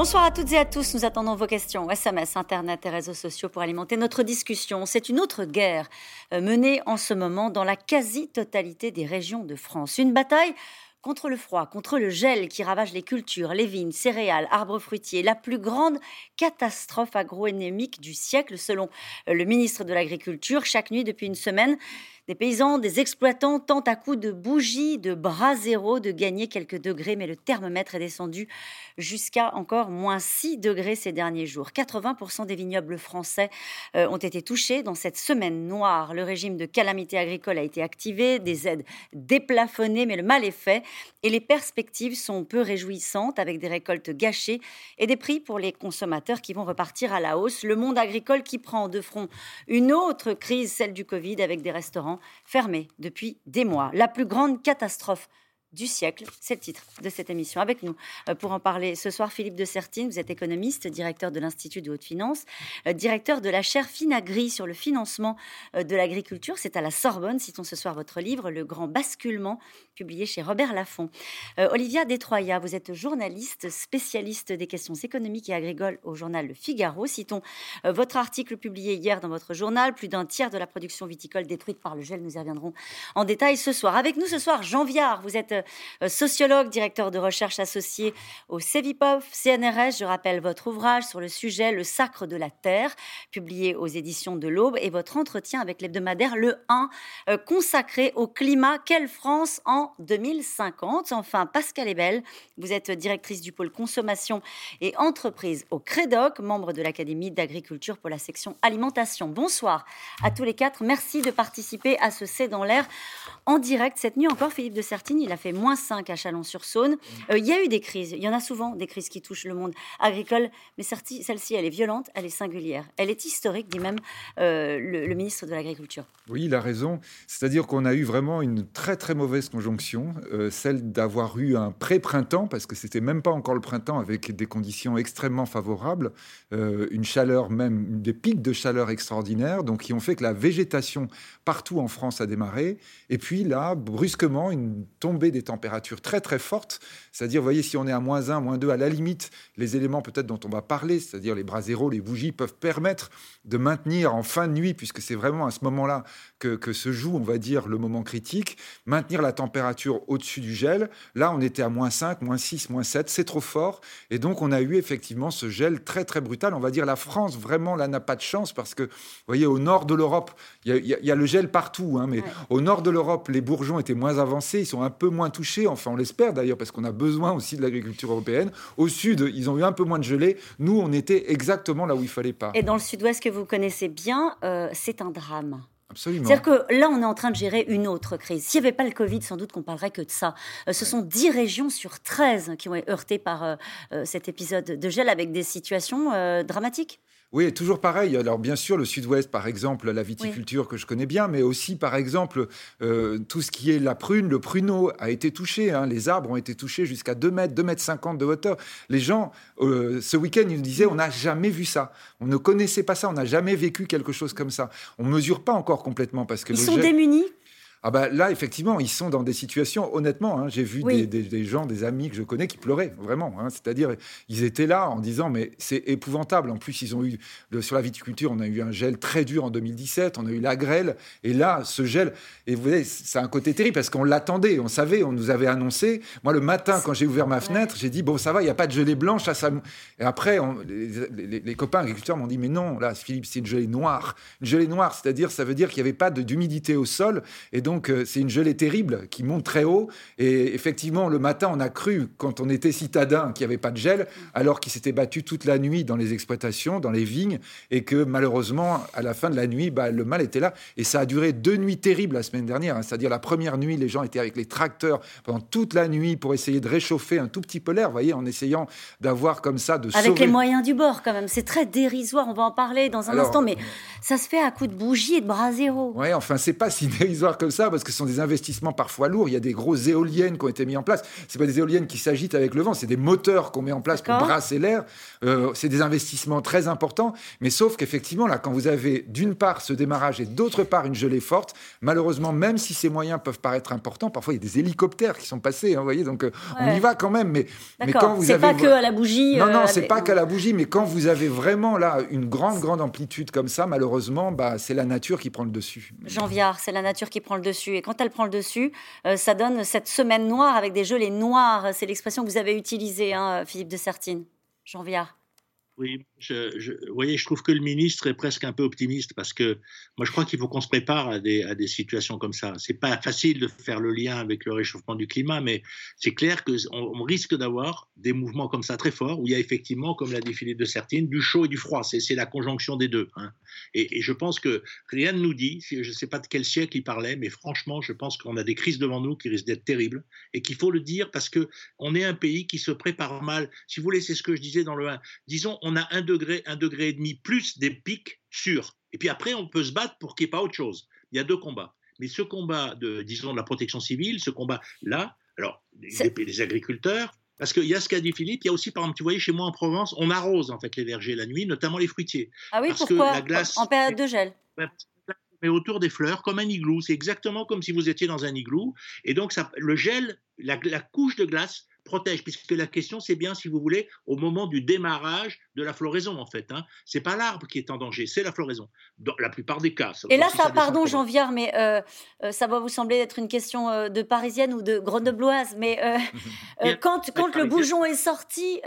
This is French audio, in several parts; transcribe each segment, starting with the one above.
Bonsoir à toutes et à tous. Nous attendons vos questions, SMS, Internet et réseaux sociaux pour alimenter notre discussion. C'est une autre guerre euh, menée en ce moment dans la quasi-totalité des régions de France. Une bataille contre le froid, contre le gel qui ravage les cultures, les vignes, céréales, arbres fruitiers, la plus grande catastrophe agroénémique du siècle selon le ministre de l'Agriculture. Chaque nuit depuis une semaine, des paysans, des exploitants tentent à coups de bougies, de bras zéro de gagner quelques degrés, mais le thermomètre est descendu jusqu'à encore moins 6 degrés ces derniers jours. 80% des vignobles français euh, ont été touchés dans cette semaine noire. Le régime de calamité agricole a été activé, des aides déplafonnées, mais le mal est fait et les perspectives sont peu réjouissantes avec des récoltes gâchées et des prix pour les consommateurs qui vont repartir à la hausse. Le monde agricole qui prend de front une autre crise, celle du Covid, avec des restaurants fermé depuis des mois. La plus grande catastrophe du siècle. C'est le titre de cette émission. Avec nous euh, pour en parler ce soir, Philippe de Sertine, vous êtes économiste, directeur de l'Institut de haute finance, euh, directeur de la chaire Finagri sur le financement euh, de l'agriculture. C'est à la Sorbonne, citons ce soir votre livre, Le Grand Basculement, publié chez Robert Laffont. Olivia Détroya, vous êtes journaliste, spécialiste des questions économiques et agricoles au journal Le Figaro. Citons votre article publié hier dans votre journal, plus d'un tiers de la production viticole détruite par le gel. Nous y reviendrons en détail ce soir. Avec nous ce soir, Jean Viard, vous êtes euh, sociologue, directeur de recherche associé au CEVIPOF, CNRS. Je rappelle votre ouvrage sur le sujet Le sacre de la terre, publié aux éditions de l'Aube, et votre entretien avec l'hebdomadaire Le 1, euh, consacré au climat. Quelle France en 2050 Enfin, Pascal Ebel, vous êtes directrice du pôle consommation et entreprise au CREDOC, membre de l'Académie d'agriculture pour la section alimentation. Bonsoir à tous les quatre. Merci de participer à ce C'est dans l'air en direct. Cette nuit encore, Philippe de Sertine, il a fait moins 5 à Chalon-sur-Saône. Euh, il y a eu des crises, il y en a souvent des crises qui touchent le monde agricole, mais celle-ci, elle est violente, elle est singulière. Elle est historique, dit même euh, le, ministre de l'Agriculture. Oui, il a raison. C'est-à-dire qu'on a eu vraiment une très très mauvaise conjonction, euh, celle d'avoir eu un pré-printemps, parce que c'était même pas encore le printemps, avec des conditions extrêmement favorables, une chaleur même, des pics de chaleur extraordinaires, donc qui ont fait que la végétation partout en France a démarré. Et puis là, brusquement, une tombée des températures très très fortes. C'est-à-dire, voyez, si on est à moins 1, moins 2, à la limite, les éléments peut-être dont on va parler, c'est-à-dire les bras zéro, les bougies, peuvent permettre de maintenir en fin de nuit, puisque c'est vraiment à ce moment-là que, que, se joue, on va dire, le moment critique, maintenir la température au-dessus du gel. Là, on était à moins 5, moins 6, moins 7, c'est trop fort. Et donc, on a eu effectivement ce gel très très brutal. On va dire, la France, vraiment, là, n'a pas de chance, parce que, vous voyez, au nord de l'Europe, il y, a le gel partout, hein, mais au nord de l'Europe, les bourgeons étaient moins avancés, ils sont un peu moins touchés, enfin on l'espère d'ailleurs, parce qu'on a besoin aussi de l'agriculture européenne. Au sud, ils ont eu un peu moins de gelée. Nous, on était exactement là où il fallait pas. Et dans le sud-ouest que vous connaissez bien, euh, c'est un drame. Absolument. C'est-à-dire que là, on est en train de gérer une autre crise. S'il n'y avait pas le Covid, sans doute qu'on parlerait que de ça. Euh, ce sont 10 régions sur 13 qui ont été heurtées par euh, cet épisode de gel avec des situations dramatiques. Oui, toujours pareil. Alors bien sûr, le sud-ouest, par exemple, la viticulture que je connais bien, mais aussi, par exemple, euh, tout ce qui est la prune, le pruneau a été touché. Hein. Les arbres ont été touchés jusqu'à 2 mètres, 2 mètres 50 de hauteur. Les gens, euh, ce week-end, ils nous disaient, on n'a jamais vu ça. On ne connaissait pas ça, on n'a jamais vécu quelque chose comme ça. On ne mesure pas encore complètement parce que... Ils sont démunis ah bah là, effectivement, ils sont dans des situations, honnêtement, hein, j'ai vu des, gens, des amis que je connais qui pleuraient, vraiment. Hein. C'est-à-dire, ils étaient là en disant, mais c'est épouvantable. En plus, ils ont eu, sur la viticulture, on a eu un gel très dur en 2017, on a eu la grêle, et là, ce gel, et vous voyez, c'est un côté terrible parce qu'on l'attendait, on savait, on nous avait annoncé. Moi, le matin, quand j'ai ouvert ma fenêtre, j'ai dit, bon, ça va, il n'y a pas de gelée blanche. Ça... Et après, les, copains agriculteurs m'ont dit, mais non, là, Philippe, c'est une gelée noire. Une gelée noire, c'est-à-dire, ça veut dire qu'il n'y avait pas d'humidité au sol, et donc, donc euh, c'est une gelée terrible qui monte très haut. Et effectivement, le matin, on a cru, quand on était citadin, qu'il n'y avait pas de gel, alors qu'il s'était battu toute la nuit dans les exploitations, dans les vignes, et que malheureusement, à la fin de la nuit, bah, le mal était là. Et ça a duré deux nuits terribles la semaine dernière. Hein. C'est-à-dire la première nuit, les gens étaient avec les tracteurs pendant toute la nuit pour essayer de réchauffer un tout petit peu l'air, vous voyez, en essayant d'avoir comme ça de Avec les moyens du bord, quand même. C'est très dérisoire. On va en parler dans un instant, mais ça se fait à coup de bougies et de bras zéro. Oui, enfin, c'est pas si dérisoire comme ça ça parce que ce sont des investissements parfois lourds. Il y a des grosses éoliennes qui ont été mises en place. C'est pas des éoliennes qui s'agitent avec le vent, c'est des moteurs qu'on met en place pour brasser l'air. Euh, c'est des investissements très importants. Mais sauf qu'effectivement, là, quand vous avez d'une part ce démarrage et d'autre part une gelée forte, malheureusement, même si ces moyens peuvent paraître importants, parfois il y a des hélicoptères qui sont passés. Hein, vous voyez, donc euh, on y va quand même. Mais, mais quand vous avez. C'est pas que à la bougie. Non, non, c'est pas qu'à la bougie. Mais quand vous avez vraiment là une grande, grande amplitude comme ça, malheureusement, bah, c'est la nature qui prend le dessus. Jean Viard, c'est la nature qui prend le dessus. Et quand elle prend le dessus, euh, ça donne cette semaine noire avec des gelées noires. C'est l'expression que vous avez utilisée, hein, Philippe de Sertine. Jean Viard. Oui, je, vous voyez, je trouve que le ministre est presque un peu optimiste parce que moi, je crois qu'il faut qu'on se prépare à des, situations comme ça. C'est pas facile de faire le lien avec le réchauffement du climat, mais c'est clair qu'on on risque d'avoir des mouvements comme ça très forts où il y a effectivement, comme l'a Philippe de Sertine, du chaud et du froid. C'est la conjonction des deux. Hein. Et, et, je pense que rien ne nous dit, je ne sais pas de quel siècle il parlait, mais franchement, je pense qu'on a des crises devant nous qui risquent d'être terribles et qu'il faut le dire parce que on est un pays qui se prépare mal. Si vous voulez, c'est ce que je disais dans le 1. Disons, on a un degré, un degré et demi plus des pics sûrs. Et puis après, on peut se battre pour qu'il n'y ait pas autre chose. Il y a deux combats. Mais ce combat de, disons, de la protection civile, ce combat-là, alors, les, agriculteurs, parce qu'il y a ce qu'a dit Philippe, il y a aussi, par exemple, tu voyez, chez moi en Provence, on arrose en fait les vergers la nuit, notamment les fruitiers. Ah oui, parce pourquoi que la glace, En période de gel? Mais autour des fleurs, comme un igloo. C'est exactement comme si vous étiez dans un igloo. Et donc, ça, le gel, la couche de glace protège, puisque la question, c'est bien, si vous voulez, au moment du démarrage de la floraison, en fait. Hein. C'est pas l'arbre qui est en danger, c'est la floraison, dans la plupart des cas. Et là, ça, pardon, Jean Viard, mais euh, euh, ça va vous sembler être une question euh, de parisienne ou de grenobloise, mais quand, quand le bougeon est sorti,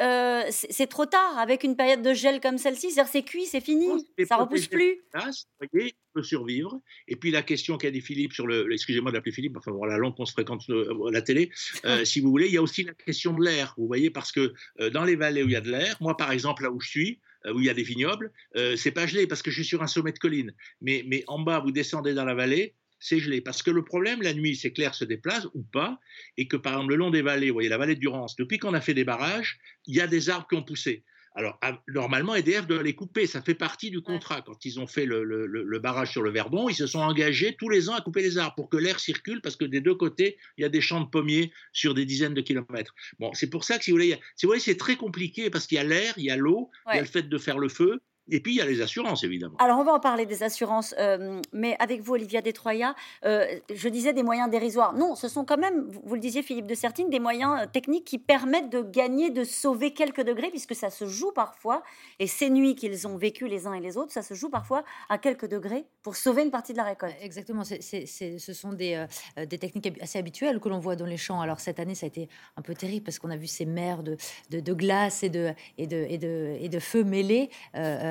c'est trop tard, avec une période de gel comme celle-ci, c'est cuit, c'est fini, ça repousse plus. Vous voyez, peut survivre. Et puis la question qu'a dit Philippe sur le, excusez-moi de l'appeler Philippe, enfin voilà, longue qu'on se fréquente la télé, si vous voulez, il y a aussi la question de l'air, vous voyez, parce que dans les vallées où il y a de l'air, moi par exemple là où je suis, où il y a des vignobles, c'est pas gelé parce que je suis sur un sommet de colline. Mais, en bas, vous descendez dans la vallée, c'est gelé. Parce que le problème, la nuit, c'est que l'air se déplace ou pas, et que par exemple, le long des vallées, vous voyez la vallée de Durance, depuis qu'on a fait des barrages, il y a des arbres qui ont poussé. Alors, normalement, EDF doit les couper. Ça fait partie du contrat. Quand ils ont fait le, barrage sur le Verdon, ils se sont engagés tous les ans à couper les arbres pour que l'air circule, parce que des deux côtés, il y a des champs de pommiers sur des dizaines de kilomètres. Bon, c'est pour ça que, si vous voulez, si vous voulez c'est très compliqué, parce qu'il y a l'air, il y a l'eau, il y a le fait de faire le feu, et puis, il y a les assurances, évidemment. Alors, on va en parler des assurances, euh, mais avec vous, Olivia Détroya, euh, je disais des moyens dérisoires. Non, ce sont quand même, vous le disiez, Philippe de Sertine, des moyens euh, techniques qui permettent de gagner, de sauver quelques degrés, puisque ça se joue parfois, et ces nuits qu'ils ont vécues les uns et les autres, ça se joue parfois à quelques degrés pour sauver une partie de la récolte. Exactement, ce sont des, des, techniques assez habituelles que l'on voit dans les champs. Alors, cette année, ça a été un peu terrible, parce qu'on a vu ces mers de, de, glace et de, et de, et de, et de feu mêlés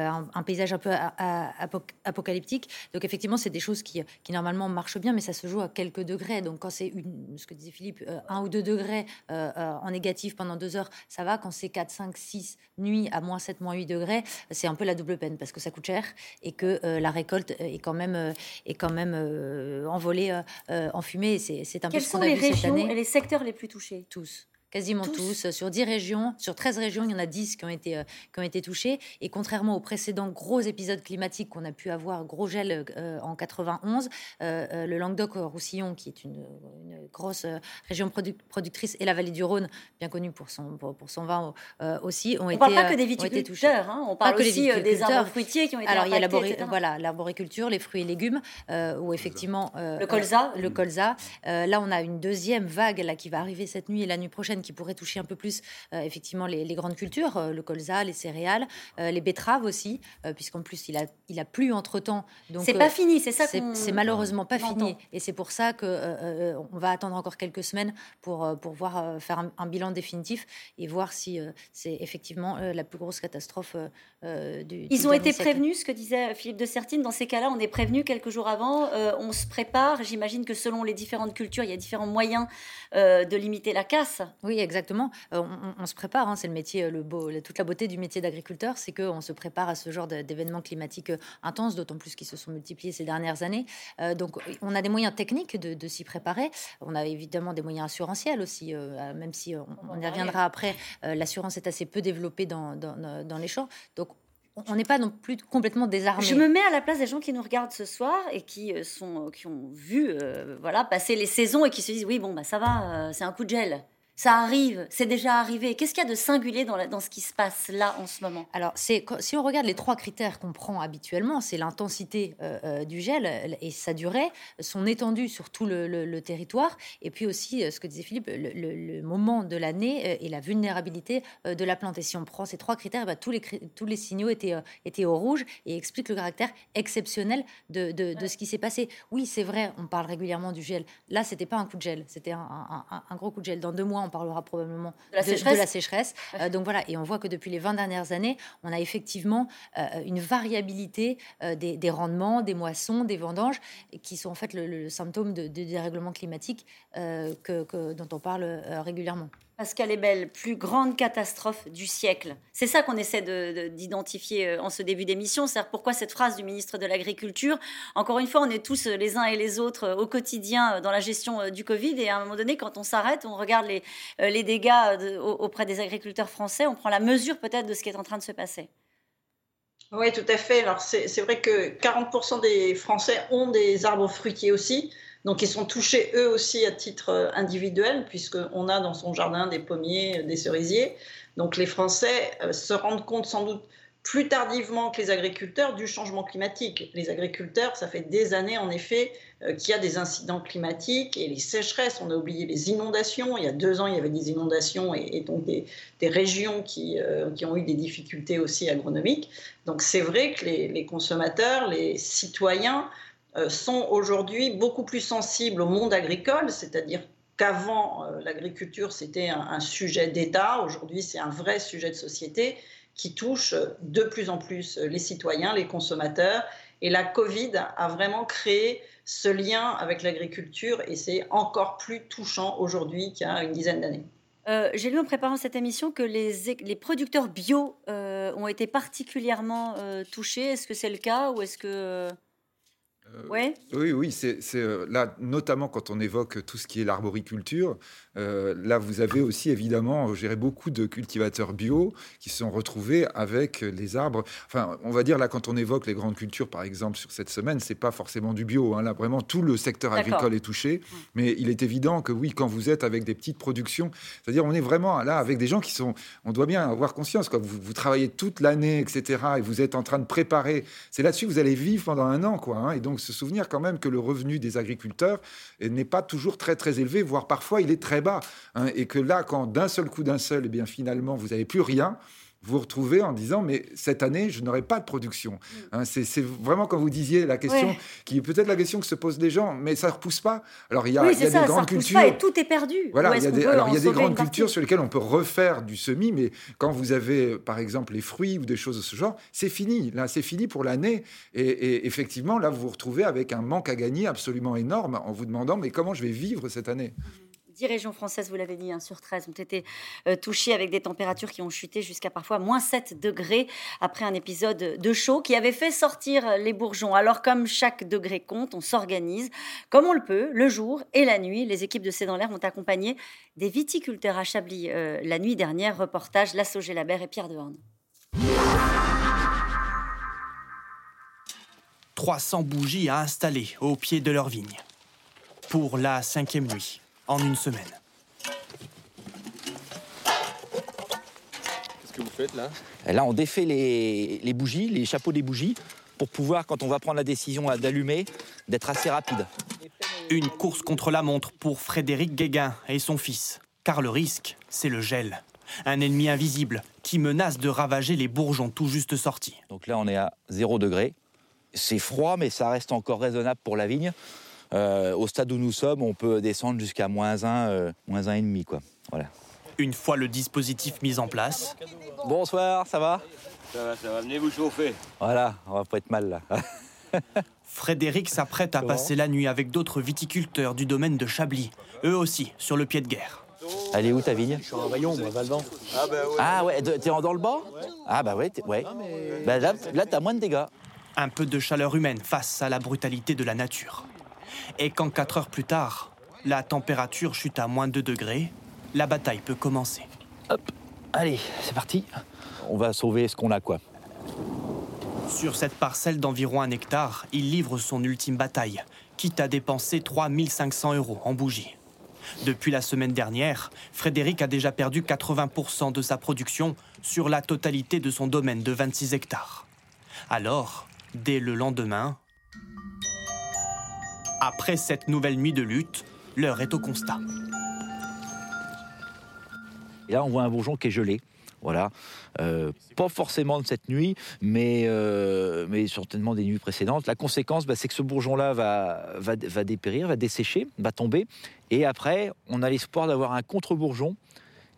un, paysage un peu apocalyptique. Donc effectivement, c'est des choses qui, qui, normalement marchent bien, mais ça se joue à quelques degrés. Donc quand c'est ce que disait Philippe, euh, un ou deux degrés euh, euh, en négatif pendant deux heures, ça va. Quand c'est 4, 5, 6 nuits à moins 7, moins 8 degrés, c'est un peu la double peine parce que ça coûte cher et que la récolte est quand même, est quand même envolée en fumée. C'est un peu ce qu'on a vu cette année. et les secteurs les plus touchés? Tous quasiment tous. Sur 10 régions, sur 13 régions, il y en a 10 qui ont été, euh, qui ont été touchées. Et contrairement aux précédents gros épisodes climatiques qu'on a pu avoir, gros gel euh, en 91, euh, le Languedoc-Roussillon, qui est une, grosse région productrice, et la vallée du Rhône, bien connue pour son, pour, son vin aussi, ont on été, parle pas que des viticulteurs, hein, on parle aussi des arbres fruitiers qui ont été Alors, il y a voilà, l'arboriculture, les fruits et légumes, où effectivement... le colza. le colza. là, on a une deuxième vague là, qui va arriver cette nuit et la nuit prochaine qui pourrait toucher un peu plus euh, effectivement les, grandes cultures, euh, le colza, les céréales, euh, les betteraves aussi, puisqu'en plus il a, il a plu entre temps. Donc c'est pas fini, c'est ça. C'est malheureusement pas fini, et c'est pour ça que on va attendre encore quelques semaines pour pour voir faire un, bilan définitif et voir si c'est effectivement la plus grosse catastrophe du. Ils ont été prévenus, ce que disait Philippe de Sertine. Dans ces cas-là, on est prévenu quelques jours avant, on se prépare. J'imagine que selon les différentes cultures, il y a différents moyens de limiter la casse. Oui, exactement. Euh, on, se prépare, hein, c'est le métier, le beau, toute la beauté du métier d'agriculteur, c'est qu'on se prépare à ce genre d'événements climatiques euh, intenses, d'autant plus qu'ils se sont multipliés ces dernières années. Euh, donc, on a des moyens techniques de, s'y préparer. On a évidemment des moyens assurantiels aussi, même si on, y reviendra après. L'assurance est assez peu développée dans, dans, dans les champs. Donc, on n'est pas non plus complètement désarmé. Je me mets à la place des gens qui nous regardent ce soir et qui, sont, qui ont vu voilà, passer les saisons et qui se disent oui, bon, bah, ça va, c'est un coup de gel. Ça arrive, c'est déjà arrivé. Qu'est-ce qu'il y a de singulier dans, dans, ce qui se passe là en ce moment? Alors, c'est si on regarde les trois critères qu'on prend habituellement, c'est l'intensité euh, euh, du gel et sa durée, son étendue sur tout le, territoire, et puis aussi euh, ce que disait Philippe, le, moment de l'année et la vulnérabilité de la plante. Et si on prend ces trois critères, bah, tous, les, tous les signaux étaient, étaient au rouge et expliquent le caractère exceptionnel de, de, ce qui s'est passé. Oui, c'est vrai, on parle régulièrement du gel. Là, c'était pas un coup de gel, c'était un, un, un, gros coup de gel. Dans deux mois, on parlera probablement de la sécheresse. Euh, donc voilà, et on voit que depuis les 20 dernières années, on a effectivement euh, une variabilité euh, des, rendements, des moissons, des vendanges, qui sont en fait le, symptôme de, dérèglement climatique que, dont on parle régulièrement. Pascal belle, plus grande catastrophe du siècle. C'est ça qu'on essaie d'identifier euh, en ce début d'émission. C'est pourquoi cette phrase du ministre de l'Agriculture. Encore une fois, on est tous euh, les uns et les autres euh, au quotidien dans la gestion du Covid. Et à un moment donné, quand on s'arrête, on regarde les, les dégâts auprès des agriculteurs français, on prend la mesure peut-être de ce qui est en train de se passer. Oui, tout à fait. Alors, c'est vrai que 40% des Français ont des arbres fruitiers aussi. Donc ils sont touchés eux aussi à titre euh, individuel, puisqu'on a dans son jardin des pommiers, euh, des cerisiers. Donc les Français euh, se rendent compte sans doute plus tardivement que les agriculteurs du changement climatique. Les agriculteurs, ça fait des années en effet qu'il y a des incidents climatiques et les sécheresses. On a oublié les inondations. Il y a deux ans, il y avait des inondations et, donc des, régions qui, qui, ont eu des difficultés aussi agronomiques. Donc c'est vrai que les, consommateurs, les citoyens sont aujourd'hui beaucoup plus sensibles au monde agricole, c'est-à-dire qu'avant, euh, l'agriculture, c'était un, sujet d'État, aujourd'hui, c'est un vrai sujet de société qui touche de plus en plus les citoyens, les consommateurs. Et la Covid a vraiment créé ce lien avec l'agriculture et c'est encore plus touchant aujourd'hui qu'il y a une dizaine d'années. Euh, j'ai lu en préparant cette émission que les, les producteurs bio ont été particulièrement touchés. Est-ce que c'est le cas ou est-ce que... Euh, oui, oui, c'est euh, là, notamment quand on évoque tout ce qui est l'arboriculture, euh, là, vous avez aussi évidemment géré beaucoup de cultivateurs bio qui se sont retrouvés avec les arbres. Enfin, on va dire là, quand on évoque les grandes cultures, par exemple, sur cette semaine, c'est pas forcément du bio. Hein. là, vraiment, tout le secteur agricole est touché. Mmh. Mais il est évident que oui, quand vous êtes avec des petites productions, c'est-à-dire on est vraiment là avec des gens qui sont. On doit bien avoir conscience. Quoi. Vous, vous travaillez toute l'année, etc. Et vous êtes en train de préparer. C'est là-dessus que vous allez vivre pendant un an, quoi. Hein. et donc se souvenir quand même que le revenu des agriculteurs n'est pas toujours très très élevé, voire parfois il est très bas. Hein, et que là, quand d'un seul coup d'un seul, et eh bien finalement vous n'avez plus rien, vous retrouvez en disant mais cette année je n'aurai pas de production. Mm. Hein, c'est vraiment comme vous disiez la question qui est peut-être la question que se posent les gens, mais ça ne repousse pas. Alors il y a, il y a des grandes cultures et tout est perdu. Voilà, il y a des, alors il y a des grandes cultures sur lesquelles on peut refaire du semis, mais quand vous avez par exemple les fruits ou des choses de ce genre, c'est fini. Là, c'est fini pour l'année. Et, effectivement, là, vous vous retrouvez avec un manque à gagner absolument énorme en vous demandant mais comment je vais vivre cette année? 10 régions françaises, vous l'avez dit, hein, sur 13 ont été euh, touchées avec des températures qui ont chuté jusqu'à parfois moins 7 degrés après un épisode de chaud qui avait fait sortir les bourgeons. Alors comme chaque degré compte, on s'organise comme on le peut, le jour et la nuit. Les équipes de C'est dans l'air ont accompagné des viticulteurs à Chablis euh, la nuit dernière. Reportage Lasso Gélabert et Pierre Dehorne. 300 bougies à installer au pied de leur vigne pour la cinquième nuit en une semaine. Qu'est-ce que vous faites là? Là, on défait les, les, bougies, les chapeaux des bougies, pour pouvoir, quand on va prendre la décision d'allumer, d'être assez rapide. Une course contre la montre pour Frédéric Guéguin et son fils. Car le risque, c'est le gel. Un ennemi invisible qui menace de ravager les bourgeons tout juste sortis. Donc là, on est à 0 degré. C'est froid, mais ça reste encore raisonnable pour la vigne. Euh, au stade où nous sommes, on peut descendre jusqu'à moins 1, euh, moins 1,5. Quoi. Voilà. Une fois le dispositif mis en place. Bonsoir, ça va? Ça va, ça va. Venez vous chauffer. Voilà, on va pas être mal là. Frédéric s'apprête à passer la nuit avec d'autres viticulteurs du domaine de Chablis, eux aussi sur le pied de guerre. Elle est où ta vigne? Je suis en Vaillon, moi, Valvan. Ah, bah ouais. Ah ouais, t'es dans le bas Ah bah ouais, ouais. Bah là, là t'as moins de dégâts. Un peu de chaleur humaine face à la brutalité de la nature et quand 4 heures plus tard, la température chute à moins 2 degrés, la bataille peut commencer. Hop, allez, c'est parti. On va sauver ce qu'on a, quoi. Sur cette parcelle d'environ un hectare, il livre son ultime bataille, quitte à dépenser 3500 euros en bougies. Depuis la semaine dernière, Frédéric a déjà perdu 80% de sa production sur la totalité de son domaine de 26 hectares. Alors, dès le lendemain, après cette nouvelle nuit de lutte, l'heure est au constat. Là, on voit un bourgeon qui est gelé. Voilà. Euh, pas forcément de cette nuit, mais, euh, mais certainement des nuits précédentes. La conséquence, bah, c'est que ce bourgeon-là va, va, va dépérir, va dessécher, va tomber. Et après, on a l'espoir d'avoir un contre-bourgeon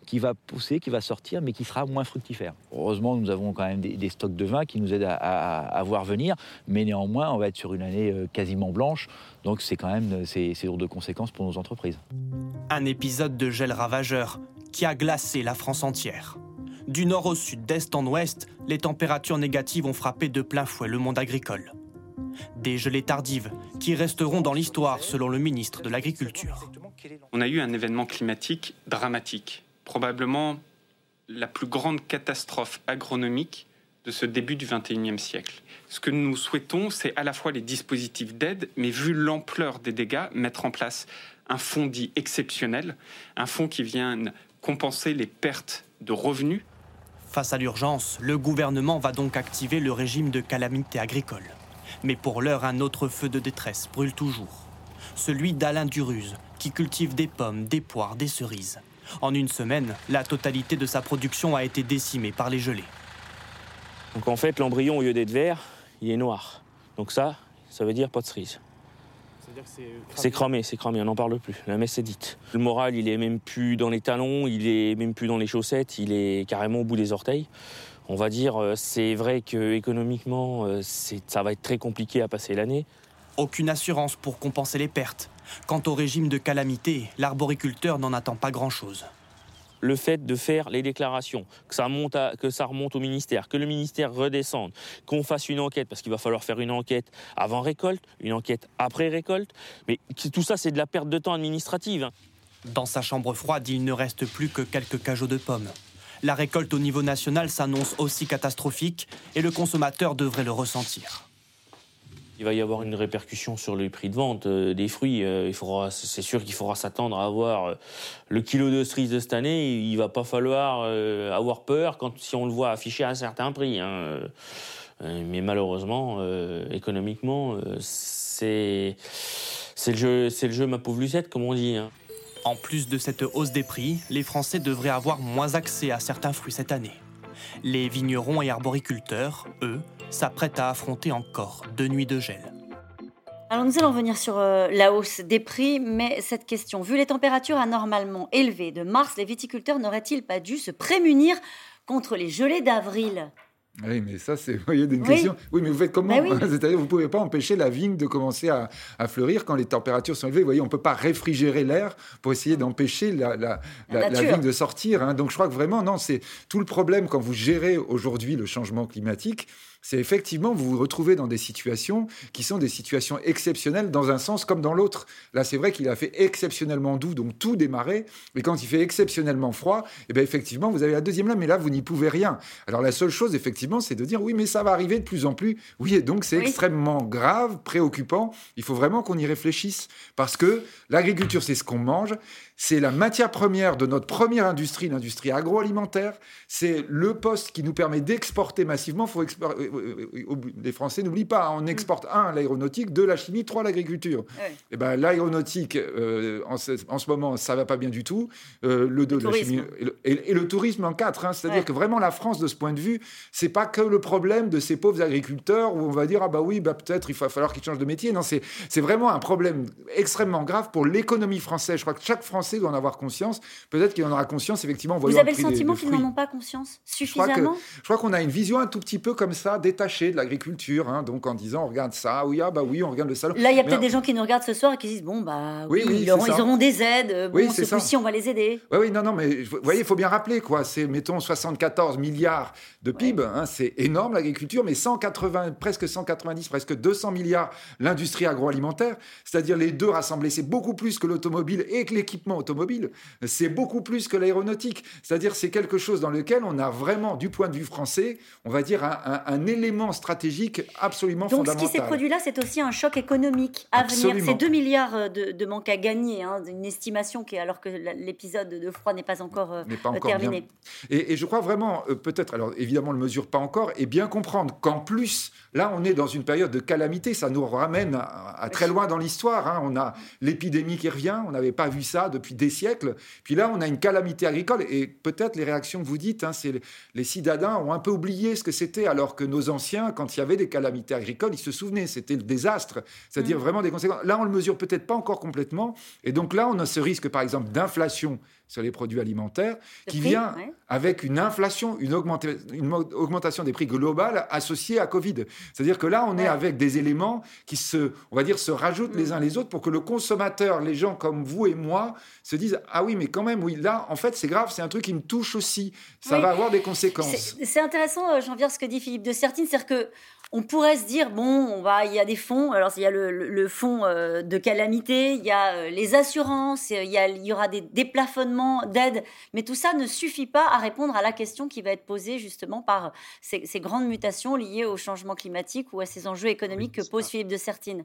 qui va pousser, qui va sortir, mais qui sera moins fructifère. Heureusement, nous avons quand même des, des stocks de vin qui nous aident à, à- à voir venir, mais néanmoins, on va être sur une année euh, quasiment blanche, donc c'est quand même c'est c'est lourd de conséquences pour nos entreprises. Un épisode de gel ravageur qui a glacé la France entière. Du nord au sud, d'est en ouest, les températures négatives ont frappé de plein fouet le monde agricole. Des gelées tardives qui resteront dans l'histoire selon le ministre de l'Agriculture. On a eu un événement climatique dramatique, probablement la plus grande catastrophe agronomique de ce début du XXIe siècle. Ce que nous souhaitons, c'est à la fois les dispositifs d'aide, mais vu l'ampleur des dégâts, mettre en place un fonds dit exceptionnel, un fonds qui vienne compenser les pertes de revenus Face à l'urgence, le gouvernement va donc activer le régime de calamité agricole. Mais pour l'heure, un autre feu de détresse brûle toujours. Celui d'Alain Duruz, qui cultive des pommes, des poires, des cerises. En une semaine, la totalité de sa production a été décimée par les gelées. Donc en fait, l'embryon, au lieu d'être vert, il est noir. Donc ça, ça veut dire pas de cerise. C'est cramé, c'est cramé, on n'en parle plus. La messe est dite. Le moral, il est même plus dans les talons, il est même plus dans les chaussettes, il est carrément au bout des orteils. On va dire, euh, c'est vrai que économiquement, euh, ça va être très compliqué à passer l'année. Aucune assurance pour compenser les pertes. Quant au régime de calamité, l'arboriculteur n'en attend pas grand-chose. le fait de faire les déclarations, que ça, monte à- que ça remonte au ministère, que le ministère redescende, qu'on fasse une enquête, parce qu'il va falloir faire une enquête avant récolte, une enquête après récolte. Mais tout ça, c'est de la perte de temps administrative. hein. Dans sa chambre froide, il ne reste plus que quelques cajots de pommes. La récolte au niveau national s'annonce aussi catastrophique et le consommateur devrait le ressentir. Il va y avoir une répercussion sur le prix de vente euh, des fruits. Euh, il faudra, c'est sûr qu'il faudra s'attendre à avoir euh, le kilo de cerises de cette année. Il va pas falloir avoir peur quand si on le voit affiché à un certain prix. hein. Mais malheureusement, économiquement, c'est c'est le jeu, c'est le jeu ma pauvre Lucette, comme on dit. hein. En plus de cette hausse des prix, les Français devraient avoir moins accès à certains fruits cette année. Les vignerons et arboriculteurs, eux, s'apprêtent à affronter encore deux nuits de gel. Alors nous allons revenir sur euh, la hausse des prix, mais cette question, vu les températures anormalement élevées de mars, les viticulteurs n'auraient-ils pas dû se prémunir contre les gelées d'avril? Oui, mais ça, c'est, voyez, une Oui. question. Oui, mais vous faites comment Bah oui. C'est-à-dire, vous ne pouvez pas empêcher la vigne de commencer à, à fleurir quand les températures sont élevées. Vous voyez, on ne peut pas réfrigérer l'air pour essayer d'empêcher la, la, vigne de sortir. hein. Donc, je crois que vraiment, non, c'est tout le problème quand vous gérez aujourd'hui le changement climatique. C'est effectivement, vous vous retrouvez dans des situations qui sont des situations exceptionnelles dans un sens comme dans l'autre. Là, c'est vrai qu'il a fait exceptionnellement doux, donc tout démarrait. Mais quand il fait exceptionnellement froid, eh bien, effectivement, vous avez la deuxième lame, mais là, vous n'y pouvez rien. Alors, la seule chose, effectivement, c'est de dire oui, mais ça va arriver de plus en plus. Oui, et donc, c'est Oui. extrêmement grave, préoccupant. Il faut vraiment qu'on y réfléchisse. Parce que l'agriculture, c'est ce qu'on mange. C'est la matière première de notre première industrie, l'industrie agroalimentaire. C'est le poste qui nous permet d'exporter massivement. Faut expor- euh, euh, euh, les Français n'oublient pas, hein, on exporte un l'aéronautique, deux la chimie, trois l'agriculture. Ouais. Et ben l'aéronautique, euh, en, ce, en ce moment, ça va pas bien du tout. Euh, le deux, Le la tourisme. chimie et le, et- et le tourisme en quatre. hein. C'est-à-dire Ouais. que vraiment la France, de ce point de vue, c'est pas que le problème de ces pauvres agriculteurs où on va dire ah bah oui, bah peut-être il va falloir qu'ils changent de métier. Non, c'est c'est vraiment un problème extrêmement grave pour l'économie française. Je crois que chaque Français doit en avoir conscience. Peut-être qu'il en aura conscience effectivement. en Vous avez le prix sentiment qu'ils n'en ont pas conscience suffisamment? je crois qu'on a une vision un tout petit peu comme ça, détachée de l'agriculture, hein, donc en disant on regarde ça, oui, ah bah oui, on regarde le salon. Là, il y a peut-être des gens qui nous regardent ce soir et qui se disent bon bah oui, Oui, oui, ils, auront, ils auront des aides. Bon, Oui, ce coup-ci, on va les aider. Oui, oui, non, non, mais vous voyez, il faut bien rappeler, quoi. C'est, mettons, 74 milliards de PIB, hein, c'est énorme l'agriculture, mais 180, presque 190, presque 200 milliards l'industrie agroalimentaire, c'est-à-dire les deux rassemblés, c'est beaucoup plus que l'automobile et que l'équipement automobile. C'est beaucoup plus que l'aéronautique. C'est-à-dire, c'est quelque chose dans lequel on a vraiment, du point de vue français, on va dire un, élément stratégique absolument fondamental. Donc, ce qui s'est produit là, c'est aussi un choc économique à venir. C'est 2 milliards euh, de, manque à gagner, hein, une estimation qui, alors que l'épisode de froid n'est pas encore, euh, pas encore terminé. Et, je crois vraiment, euh, peut-être, alors évidemment, on ne le mesure pas encore, et bien comprendre qu'en plus, là, on est dans une période de calamité. Ça nous ramène à, très loin dans l'histoire. Hein. On a l'épidémie qui revient. On n'avait pas vu ça depuis des siècles. Puis là, on a une calamité agricole. Et peut-être les réactions que vous dites, hein, c'est les citadins ont un peu oublié ce que c'était, alors que nos anciens, quand il y avait des calamités agricoles, ils se souvenaient. C'était le désastre. C'est-à-dire mm. vraiment des conséquences. Là, on le mesure peut-être pas encore complètement. Et donc là, on a ce risque, par exemple, d'inflation sur les produits alimentaires, qui vient avec une inflation, une, une, augmentation des prix globale associée à Covid. C'est-à-dire que là, on est avec des éléments qui se, on va dire, se rajoutent les mm. uns les autres pour que le consommateur, les gens comme vous et moi, se disent ah oui, mais quand même, oui, là, en fait, c'est grave, c'est un truc qui me touche aussi. Ça va avoir des conséquences. C'est intéressant, euh, j'en viens ce que dit Philippe de Certine, c'est-à-dire que on pourrait se dire bon, on va, il y a des fonds. Alors il y a le, fonds euh, de calamité, il y a euh, les assurances, il y, il y aura des déplafonnements d'aide, mais tout ça ne suffit pas à répondre à la question qui va être posée justement par ces, ces grandes mutations liées au changement climatique ou à ces enjeux économiques que pose Philippe de Sertine.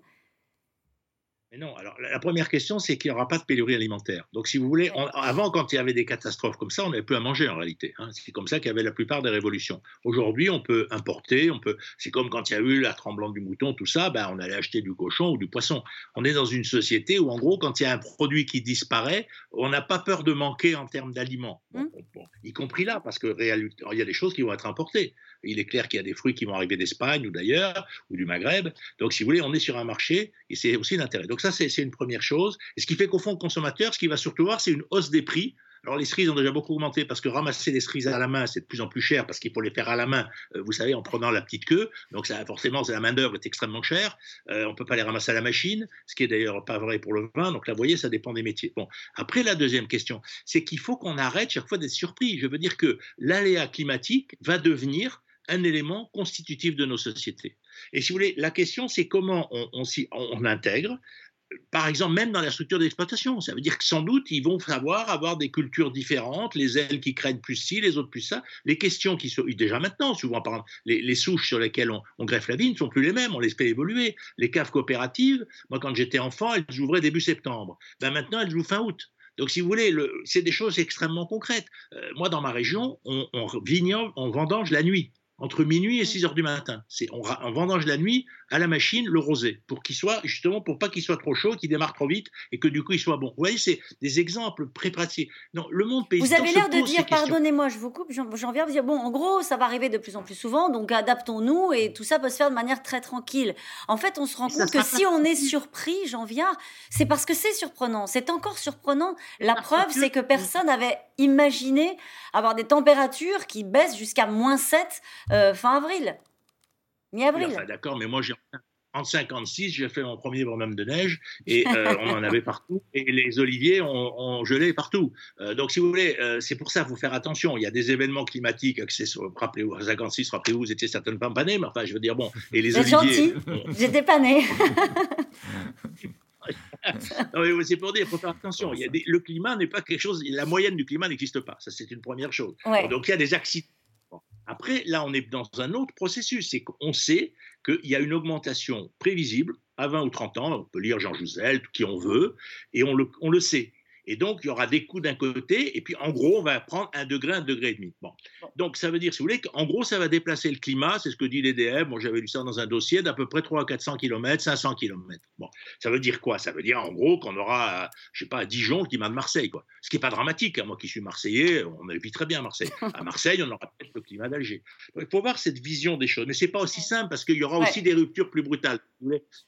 Mais non, alors la première question, c'est qu'il n'y aura pas de pénurie alimentaire. Donc, si vous voulez, avant, quand il y avait des catastrophes comme ça, on n'avait plus à manger en réalité. Hein. C'est comme ça qu'il y avait la plupart des révolutions. Aujourd'hui, on peut importer, on peut. C'est comme quand il y a eu la tremblante du mouton, tout ça, ben, on allait acheter du cochon ou du poisson. On est dans une société où, en gros, quand il y a un produit qui disparaît, on n'a pas peur de manquer en termes d'aliments, mmh. y compris là, parce que il y a des choses qui vont être importées. Il est clair qu'il y a des fruits qui vont arriver d'Espagne ou d'ailleurs, ou du Maghreb. Donc, si vous voulez, on est sur un marché et c'est aussi l'intérêt. Donc, ça, c'est une première chose. Et ce qui fait qu'au fond, le consommateur, ce qu'il va surtout voir, c'est une hausse des prix. Alors les cerises ont déjà beaucoup augmenté parce que ramasser des cerises à la main, c'est de plus en plus cher parce qu'il faut les faire à la main, euh, vous savez, en prenant la petite queue. Donc ça, forcément, la main d'œuvre est extrêmement chère. Euh, on ne peut pas les ramasser à la machine, ce qui est d'ailleurs pas vrai pour le vin. Donc là, vous voyez, ça dépend des métiers. Bon, après la deuxième question, c'est qu'il faut qu'on arrête chaque fois d'être surpris. Je veux dire que l'aléa climatique va devenir un élément constitutif de nos sociétés. Et si vous voulez, la question, c'est comment on, on, on intègre par exemple, même dans la structure d'exploitation. Ça veut dire que sans doute, ils vont savoir avoir des cultures différentes, les ailes qui craignent plus ci, les autres plus ça. Les questions qui sont, déjà maintenant, souvent, par exemple, les, souches sur lesquelles on, greffe la vie ne sont plus les mêmes, on les fait évoluer. Les caves coopératives, moi, quand j'étais enfant, elles j'ouvrais début septembre. Ben, maintenant, elles jouent fin août. Donc, si vous voulez, c'est des choses extrêmement concrètes. Euh, moi, dans ma région, on, on, on vendange la nuit entre minuit et 6 heures du matin. C'est on, vendange la nuit à la machine le rosé pour qu'il soit justement pour pas qu'il soit trop chaud, qu'il démarre trop vite et que du coup il soit bon. Vous voyez, c'est des exemples pré-pratiques. Non, le monde paysan. Vous avez l'air de dire, pardonnez-moi, je vous coupe, j'en viens vous dire bon, en gros, ça va arriver de plus en plus souvent, donc adaptons-nous et tout ça peut se faire de manière très tranquille. En fait, on se rend compte que si on est surpris, j'en viens, c'est parce que c'est surprenant. C'est encore surprenent. La preuve, c'est que personne n'avait imaginé avoir des températures qui baissent jusqu'à moins 7 euh, fin avril. Mi-avril. D'accord, mais moi, j'ai en 56, j'ai fait mon premier bonhomme de neige et euh, on en avait partout et les oliviers ont, gelé partout. Euh, donc, si vous voulez, c'est pour ça, il faut faire attention. Il y a des événements climatiques, rappelez-vous, en 56, rappelez-vous, vous étiez certainement pas mais enfin, je veux dire, bon, et les oliviers. J'étais pas né. c'est pour dire, il faut faire attention. Il y a le climat n'est pas quelque chose, la moyenne du climat n'existe pas. Ça, c'est une première chose. Donc, il y a des accidents après, là, on est dans un autre processus. C'est qu'on sait qu'il y a une augmentation prévisible à 20 ou 30 ans. On peut lire Jean Jouzel, qui on veut, et on le, on le sait. Et donc, il y aura des coûts d'un côté, et puis en gros, on va prendre un degré, un degré et demi. Bon. Donc, ça veut dire, si vous voulez, qu'en gros, ça va déplacer le climat, c'est ce que dit l'EDF. Bon, j'avais lu ça dans un dossier d'à peu près 300 à 400 km, 500 km. Bon, ça veut dire quoi? Ça veut dire, en gros, qu'on aura, je sais pas, à Dijon le climat de Marseille, quoi. Ce qui n'est pas dramatique. Hein. Moi qui suis Marseillais, on vit très bien Marseille. À Marseille, on aura peut-être le climat d'Alger. Il faut voir cette vision des choses. Mais c'est pas aussi simple parce qu'il y aura aussi des ruptures plus brutales.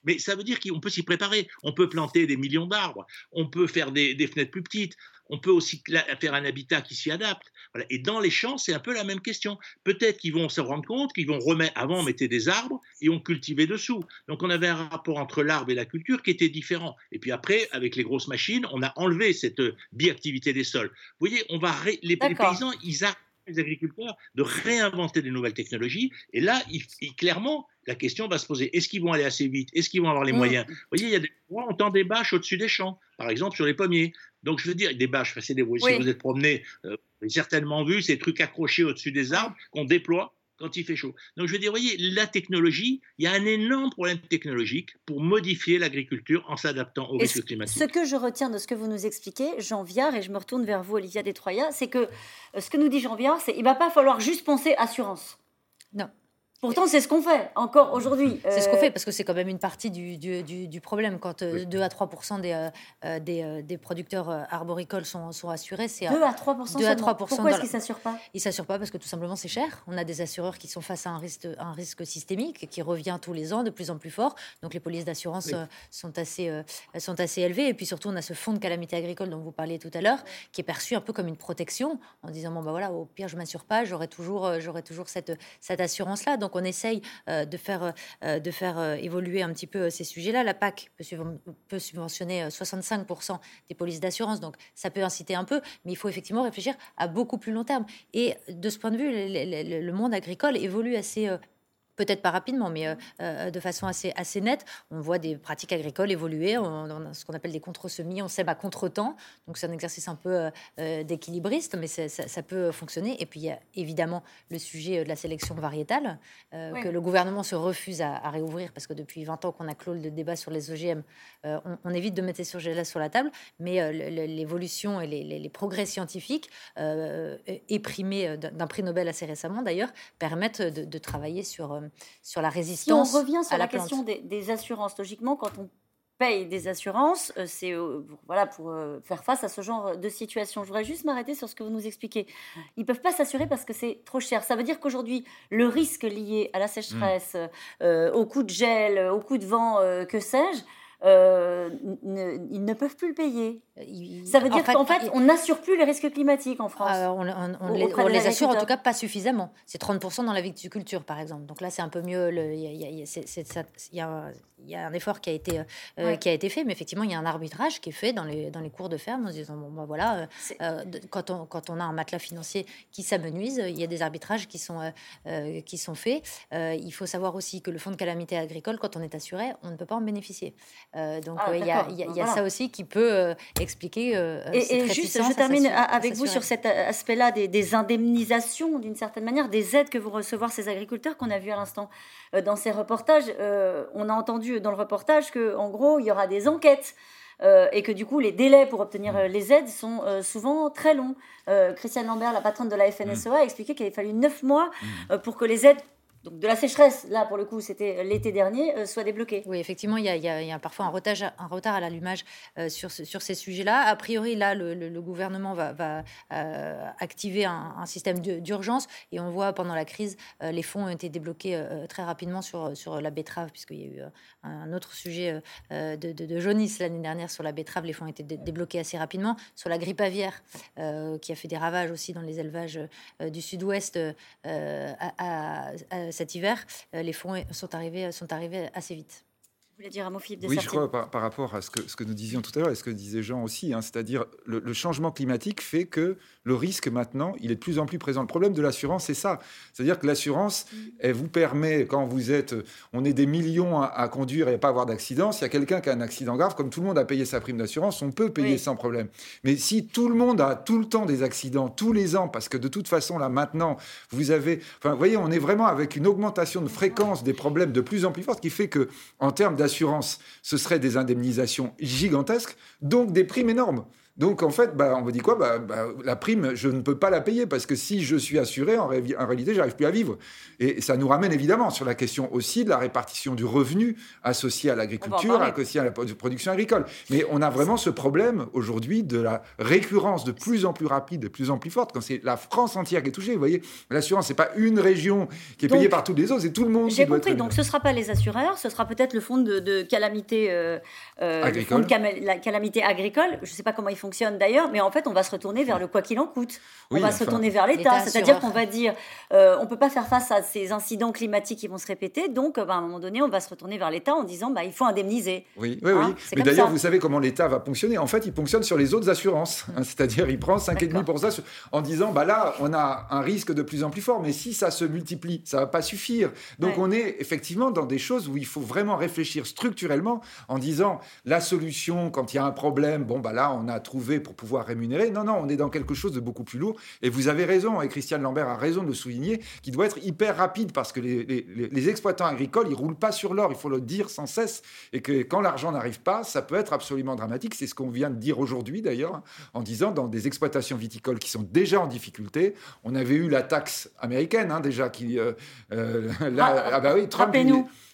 Mais ça veut dire qu'on peut s'y préparer. On peut planter des millions d'arbres. On peut faire des, des fenêtres plus petites on peut aussi faire un habitat qui s'y adapte. Et dans les champs, c'est un peu la même question. Peut-être qu'ils vont se rendre compte qu'ils vont remettre, avant on mettait des arbres et on cultivait dessous. Donc on avait un rapport entre l'arbre et la culture qui était différent. Et puis après, avec les grosses machines, on a enlevé cette biactivité des sols. Vous voyez, on va les, paysans, ils arrêtent les agriculteurs de réinventer des nouvelles technologies. Et là, clairement, la question va se poser est-ce qu'ils vont aller assez vite? Est-ce qu'ils vont avoir les mmh. moyens? Vous voyez, il y a des on tend des bâches au-dessus des champs, par exemple sur les pommiers. Donc, je veux dire, des bâches, c'est des, si vous êtes promené, euh, vous avez certainement vu ces trucs accrochés au-dessus des arbres qu'on déploie quand il fait chaud. Donc, je veux dire, vous voyez, la technologie, il y a un énorme problème technologique pour modifier l'agriculture en s'adaptant aux risques climatiques. Ce que je retiens de ce que vous nous expliquez, Jean Viard, et je me retourne vers vous, Olivia Détroya, c'est que euh, ce que nous dit Jean Viard, c'est qu'il ne va pas falloir juste penser assurance. Non. Pourtant, c'est ce qu'on fait encore aujourd'hui. C'est ce qu'on fait parce que c'est quand même une partie du, du, du, problème. Quand 2 euh, à 3 des, euh, euh, des, des, producteurs arboricoles sont, sont assurés, c'est 2 à 3 2 à 3 Pourquoi est-ce qu'ils ne s'assurent pas? Ils ne s'assurent pas parce que tout simplement c'est cher. On a des assureurs qui sont face à un risque, un risque systémique qui revient tous les ans de plus en plus fort. Donc les polices d'assurance sont, assez, sont assez élevées. Et puis surtout, on a ce fonds de calamité agricole dont vous parliez tout à l'heure qui est perçu un peu comme une protection en disant bon, bah voilà, au pire, je ne m'assure pas, j'aurai toujours, toujours cette, cette assurance-là. Donc on essaye euh, de faire, euh, de faire euh, évoluer un petit peu ces sujets-là. La PAC peut, subventionner 65% des polices d'assurance, donc ça peut inciter un peu, mais il faut effectivement réfléchir à beaucoup plus long terme. Et de ce point de vue, le monde agricole évolue assez peut-être pas rapidement, mais euh, euh, de façon assez, assez nette. On voit des pratiques agricoles évoluer, on, a ce qu'on appelle des contre-semis, on sème à contre-temps, donc c'est un exercice un peu euh, d'équilibriste, mais ça, peut fonctionner. Et puis il y a évidemment le sujet de la sélection variétale, que le gouvernement se refuse à, réouvrir, parce que depuis 20 ans qu'on a clos le débat sur les OGM, on, évite de mettre ces sujets-là sur la table, mais l'évolution et les, progrès scientifiques, éprimés d'un prix Nobel assez récemment d'ailleurs, permettent de, de travailler sur sur la résistance. Si on revient sur la, question des, assurances, logiquement, quand on paye des assurances, euh, c'est euh, voilà pour euh, faire face à ce genre de situation. Je voudrais juste m'arrêter sur ce que vous nous expliquez. Ils peuvent pas s'assurer parce que c'est trop cher. Ça veut dire qu'aujourd'hui, le risque lié à la sécheresse, mmh. au coup de gel, au coup de vent, que sais-je, ils ne peuvent plus le payer. Ça veut dire qu'en fait, on n'assure plus les risrisques climatiques en France. on, les, assure en tout cas pas suffisamment. C'est 30% dans la viticulture, par exemple. Donc là, c'est un peu mieux. Il y, a, un effort qui a, été, euh, qui a été fait, mais effectivement, il y a un arbitrage qui est fait dans les, dans les cours de ferme en se disant, bon, ben voilà, euh, euh, quand, on, quand on a un matelas financier qui s'amenuise, il y a des arbitrages qui sont, qui sont faits. il faut savoir aussi que le fonds de calamité agricole, quand on est assuré, on ne peut pas en bénéficier. Donc ah, il y a, y a ça aussi qui peut expliquer. Euh, et, juste, je termine avec vous sur cet aspect-là des, indemnisations, d'une certaine manière, des aides que vont recevoir ces agriculteurs qu'on a vu à l'instant euh, dans ces reportages. Euh, on a entendu dans le reportage que, en gros, il y aura des enquêtes. et que du coup, les délais pour obtenir les aides sont souvent très longs. Christiane Lambert, la patronne de la FNSEA, a expliqué qu'il avait fallu neuf mois pour que les aides donc de la sécheresse, là pour le coup c'était l'été dernier, euh, soit débloquée. Oui, effectivement, il y a, parfois un retard, un retard à l'allumage euh, sur, ces sujets-là. A priori, là, le, gouvernement va, euh, activer un, système d'urgence et on voit pendant la crise, les fonds ont été débloqués très rapidement sur, la betterave, puisqu'il y a eu un autre sujet de, de, jaunisse l'année dernière sur la betterave, les fonds ont été débloqués assez rapidement. Sur la grippe aviaire, qui a fait des ravages aussi dans les élevages du sud-ouest à cet hiver, euh, les fonds sont arrivés, sont arrivés assez vite. Dire un mot, Philippe Oui, je crois par, rapport à ce que, ce que nous disions tout à l'heure et ce que disait Jean aussi, hein, c'est-à-dire le, le, changement climatique fait que le risque maintenant, il est de plus en plus présent. Le problème de l'assurance, c'est ça. C'est-à-dire que l'assurance, mm. elle vous permet, quand vous êtes, on est des millions à, conduire et à pas avoir d'accident, s'il y a quelqu'un qui a un accident grave, comme tout le monde a payé sa prime d'assurance, on peut payer sans problème. Mais si tout le monde a tout le temps des accidents, tous les ans, parce que de toute façon, là maintenant, vous avez, enfin, vous voyez, on est vraiment avec une augmentation de fréquence des problèmes de plus en plus forte, qui fait que, en termes d'assurance, ce serait des indemnisations gigantesques, donc des primes énormes. Donc en fait, bah, on me dit quoi? Bah, bah, La prime, je ne peux pas la payer parce que si je suis assuré, en, réalité, j'arrive plus à vivre. Et ça nous ramène évidemment sur la question aussi de la répartition du revenu associé à l'agriculture, associé à la production agricole. Mais on a vraiment ce problème aujourd'hui de la récurrence de plus en plus rapide, de plus en plus forte, quand c'est la France entière qui est touchée. Vous voyez, l'assurance, c'est pas une région qui est payée par tous les autres, c'est tout le monde. J'ai compris. donc ce ne sera pas les assureurs, ce sera peut-être le fonds de, calamité euh, euh, agricole. calamité agricole. Je ne sais pas comment il fonctionne d'ailleurs, mais en fait, on va se retourner vers le quoi qu'il en coûte. On Oui, va se retourner vers l'État, c'est-à-dire qu'on va dire, euh, on peut pas faire face à ces incidents climatiques qui vont se répéter, donc euh, bah, à un moment donné, on va se retourner vers l'État en disant, bah, il faut indemniser. Oui, oui, Hein, oui. c'est Mais d'ailleurs, vous savez comment l'État va fonctionner. En fait, il fonctionne sur les autres assurances. hein. C'est-à-dire, il prend 5,5 pour ça sur- en disant, bah là, on a un risque de plus en plus fort, mais si ça se multiplie, ça va pas suffire. Donc, Ouais. on est effectivement dans des choses où il faut vraiment réfléchir structurellement en disant, la solution, quand il y a un problème, bon, bah là, on a pour pouvoir rémunérer. Non, non, on est dans quelque chose de beaucoup plus lourd. Et vous avez raison, et Christiane Lambert a raison de le souligner, qui doit être hyper rapide parce que les, les- les- les exploitants agricoles, ils roulent pas sur l'or, il faut le dire sans cesse, et que quand l'argent n'arrive pas, ça peut être absolument dramatique. C'est ce qu'on vient de dire aujourd'hui d'ailleurs, hein, en disant dans des exploitations viticoles qui sont déjà en difficulté, on avait eu la taxe américaine hein, déjà qui, euh, euh, là, Ah, ah bah oui, Trump,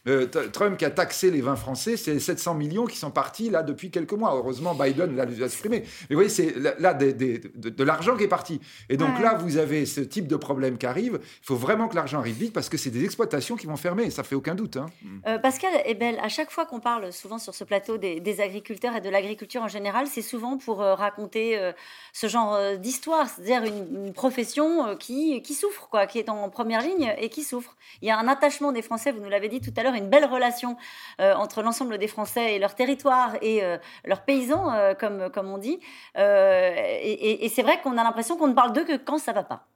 euh, Trump qui a taxé les vins français, c'est 700 millions qui sont partis là depuis quelques mois. Heureusement, Biden l'a supprimé. Mais vous voyez, c'est là, là, des- des- de, de l'argent qui est parti. Et donc Ouais. là, vous avez ce type de problème qui arrive. Il faut vraiment que l'argent arrive vite parce que c'est des exploitations qui vont fermer. Ça fait aucun doute. hein. Euh, Pascal et Belle, à chaque fois qu'on parle souvent sur ce plateau des, des agriculteurs et de l'agriculture en général, c'est souvent pour euh, raconter ce genre d'histoire, c'est-à-dire une, une profession qui, qui souffre, quoi, qui est en première ligne et qui souffre. Il y a un attachement des Français, vous nous l'avez dit tout à l'heure, une belle relation euh, entre l'ensemble des Français et leur territoire et euh, leurs paysans, euh, comme, comme on dit. Et c'est vrai qu'on a l'impression qu'on ne parle d'eux que quand ça va pas.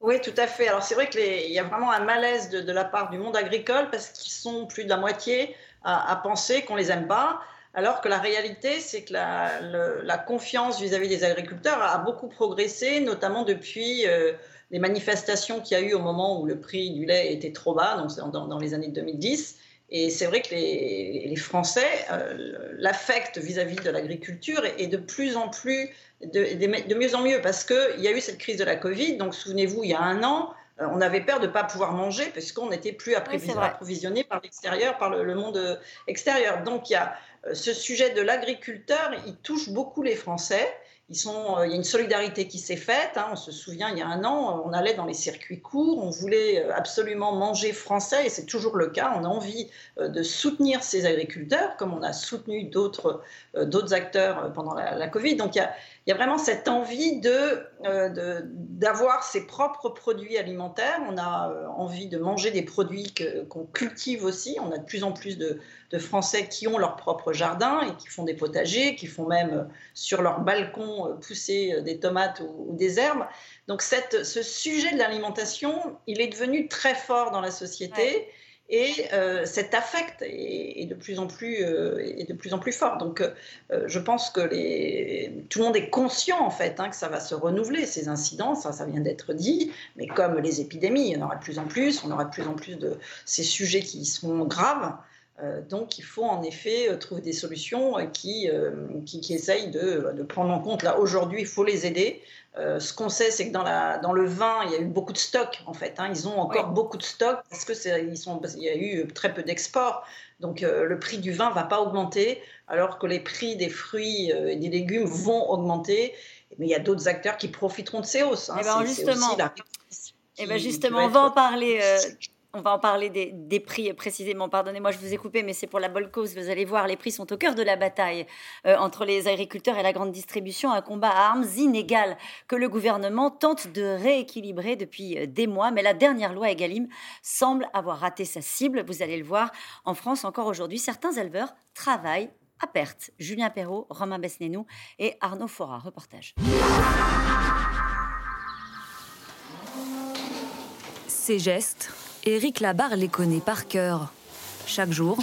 Oui, tout à fait. Alors c'est vrai qu'il y a vraiment un malaise de, la part du monde agricole parce qu'ils sont plus de la moitié à, penser qu'on les aime pas, alors que la réalité, c'est que la, confiance vis-à-vis des agriculteurs a, beaucoup progressé, notamment depuis les manifestations qu'il y a eu au moment où le prix du lait était trop bas, donc dans, dans les années 2010. Et c'est vrai que les, les Français, euh, l'affect vis-à-vis de l'agriculture est, est de plus en plus, de, de- de mieux en mieux, parce qu'il y a eu cette crise de la Covid. Donc, souvenez-vous, il y a un an, euh, on avait peur de ne pas pouvoir manger, parce qu'on n'était plus approvisionné par l'extérieur, par le, le monde extérieur. Donc, il y a euh, ce sujet de l'agriculteur, il touche beaucoup les Français. Euh, il y a une solidarité qui s'est faite. hein. On se souvient, il y a un an, on allait dans les circuits courts, on voulait euh, absolument manger français, et c'est toujours le cas. On a envie euh, de soutenir ces agriculteurs, comme on a soutenu d'autres acteurs pendant la, Covid. Donc il y a vraiment cette envie de, euh, d'avoir ses propres produits alimentaires. On a euh, envie de manger des produits qu'on cultive aussi. On a de plus en plus de, Français qui ont leur propre jardin et qui font des potagers, qui font même euh, sur leur balcon pousser des tomates ou, des herbes. Donc ce sujet de l'alimentation, il est devenu très fort dans la société. Et euh, cet affect est, de plus en plus euh, est de plus en plus fort. Donc, euh, je pense que tout le monde est conscient en fait hein, que ça va se renouveler ces incidents. Ça, ça vient d'être dit. Mais comme les épidémies, il y en aura de plus en plus. On aura de plus en plus de ces sujets qui seront graves. Donc, il faut en effet trouver des solutions qui, qui, qui essayent de, de prendre en compte. Là, aujourd'hui, il faut les aider. Euh, ce qu'on sait, c'est que dans, la, dans le vin, il y a eu beaucoup de stocks, en fait. hein. Ils ont encore beaucoup de stocks parce qu'il y a eu très peu d'exports. Donc, euh, le prix du vin ne va pas augmenter, alors que les prix des fruits euh, et des légumes vont augmenter. Mais il y a d'autres acteurs qui profiteront de ces hausses. hein. Eh ben, justement. Eh ben justement, on va être- en parler. euh, on va en parler des, prix précisément. Pardonnez-moi, je vous ai coupé, mais c'est pour la bonne cause. Vous allez voir, les prix sont au cœur de la bataille euh, entre les agriculteurs et la grande distribution. Un combat à armes inégal que le gouvernement tente de rééquilibrer depuis euh, des mois. Mais la dernière loi Egalim semble avoir raté sa cible. Vous allez le voir. En France, encore aujourd'hui, certains éleveurs travaillent à perte. Julien Perrault, Romain Besnénou et Arnaud Fora. Reportage. Ces gestes, Éric Labarre les connaît par cœur. Chaque jour,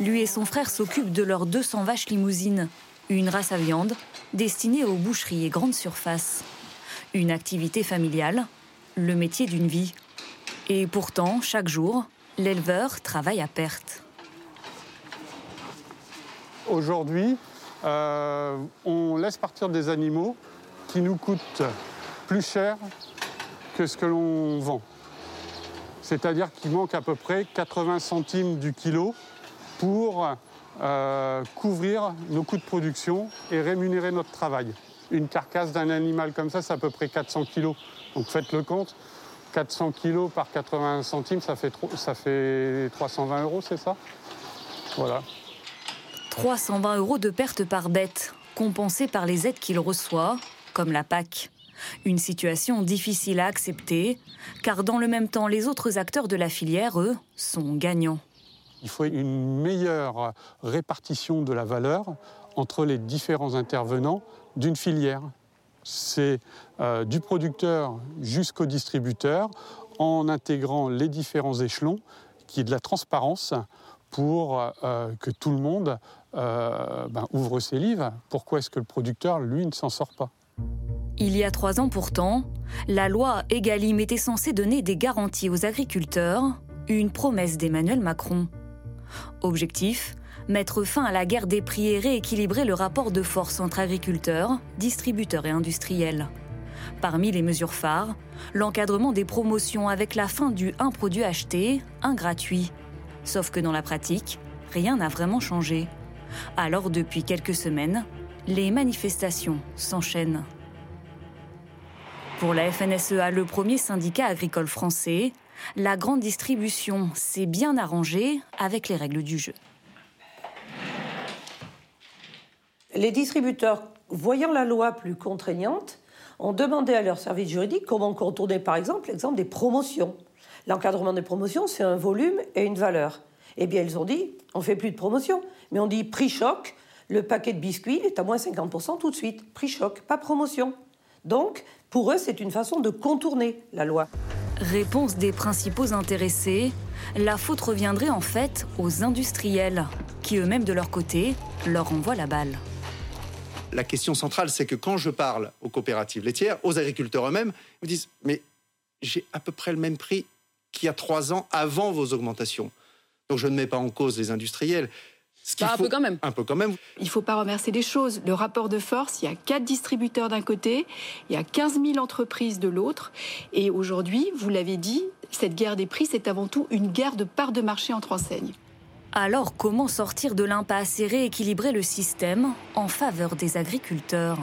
lui et son frère s'occupent de leurs 200 vaches limousines, une race à viande destinée aux boucheries et grandes surfaces. Une activité familiale, le métier d'une vie. Et pourtant, chaque jour, l'éleveur travaille à perte. Aujourd'hui, euh, on laisse partir des animaux qui nous coûtent plus cher que ce que l'on vend. C'est-à-dire qu'il manque à peu près 80 centimes du kilo pour euh, couvrir nos coûts de production et rémunérer notre travail. Une carcasse d'un animal comme ça, c'est à peu près 400 kilos. Donc faites le compte. 400 kilos par 80 centimes, ça fait, ça fait 320 euros, c'est ça? Voilà. 320 euros de perte par bête. compensé par les aides qu'il reçoit, comme la PAC. Une situation difficile à accepter, car dans le même temps, les autres acteurs de la filière, eux, sont gagnants. Il faut une meilleure répartition de la valeur entre les différents intervenants d'une filière. C'est euh, du producteur jusqu'au distributeur, en intégrant les différents échelons, qui est de la transparence pour euh, que tout le monde euh, ben, ouvre ses livres. Pourquoi est-ce que le producteur, lui, ne s'en sort pas? Il y a trois ans pourtant, la loi Egalim était censée donner des garanties aux agriculteurs, une promesse d'Emmanuel Macron. Objectif mettre fin à la guerre des prix et rééquilibrer le rapport de force entre agriculteurs, distributeurs et industriels. Parmi les mesures phares, l'encadrement des promotions avec la fin du un produit acheté, un gratuit. Sauf que dans la pratique, rien n'a vraiment changé. Alors depuis quelques semaines, les manifestations s'enchaînent. Pour la FNSEA, le premier syndicat agricole français, la grande distribution s'est bien arrangée avec les règles du jeu. Les distributeurs, voyant la loi plus contraignante, ont demandé à leur service juridique comment contourner par exemple l'exemple des promotions. L'encadrement des promotions, c'est un volume et une valeur. Eh bien, ils ont dit, on fait plus de promotion, mais on dit prix choc, le paquet de biscuits est à moins 50% tout de suite. Prix choc, pas promotion. Donc, pour eux, c'est une façon de contourner la loi. Réponse des principaux intéressés, la faute reviendrait en fait aux industriels, qui eux-mêmes de leur côté leur envoient la balle. La question centrale, c'est que quand je parle aux coopératives laitières, aux agriculteurs eux-mêmes, ils me disent Mais j'ai à peu près le même prix qu'il y a trois ans avant vos augmentations. Donc je ne mets pas en cause les industriels. Bah, un peu quand même. Un peu quand même. Il ne faut pas remercier les choses. Le rapport de force, il y a quatre distributeurs d'un côté, il y a 15 000 entreprises de l'autre. Et aujourd'hui, vous l'avez dit, cette guerre des prix, c'est avant tout une guerre de part de marché entre enseignes. Alors comment sortir de l'impasse et rééquilibrer le système en faveur des agriculteurs?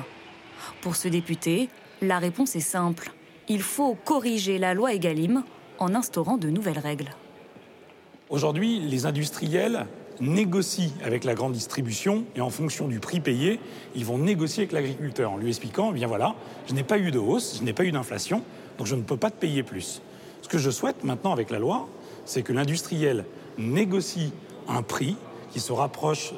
Pour ce député, la réponse est simple. Il faut corriger la loi Egalim en instaurant de nouvelles règles. Aujourd'hui, les industriels négocient avec la grande distribution et en fonction du prix payé, ils vont négocier avec l'agriculteur en lui expliquant, eh bien voilà, je n'ai pas eu de hausse, je n'ai pas eu d'inflation, donc je ne peux pas te payer plus. Ce que je souhaite maintenant avec la loi, c'est que l'industriel négocie un prix qui se rapproche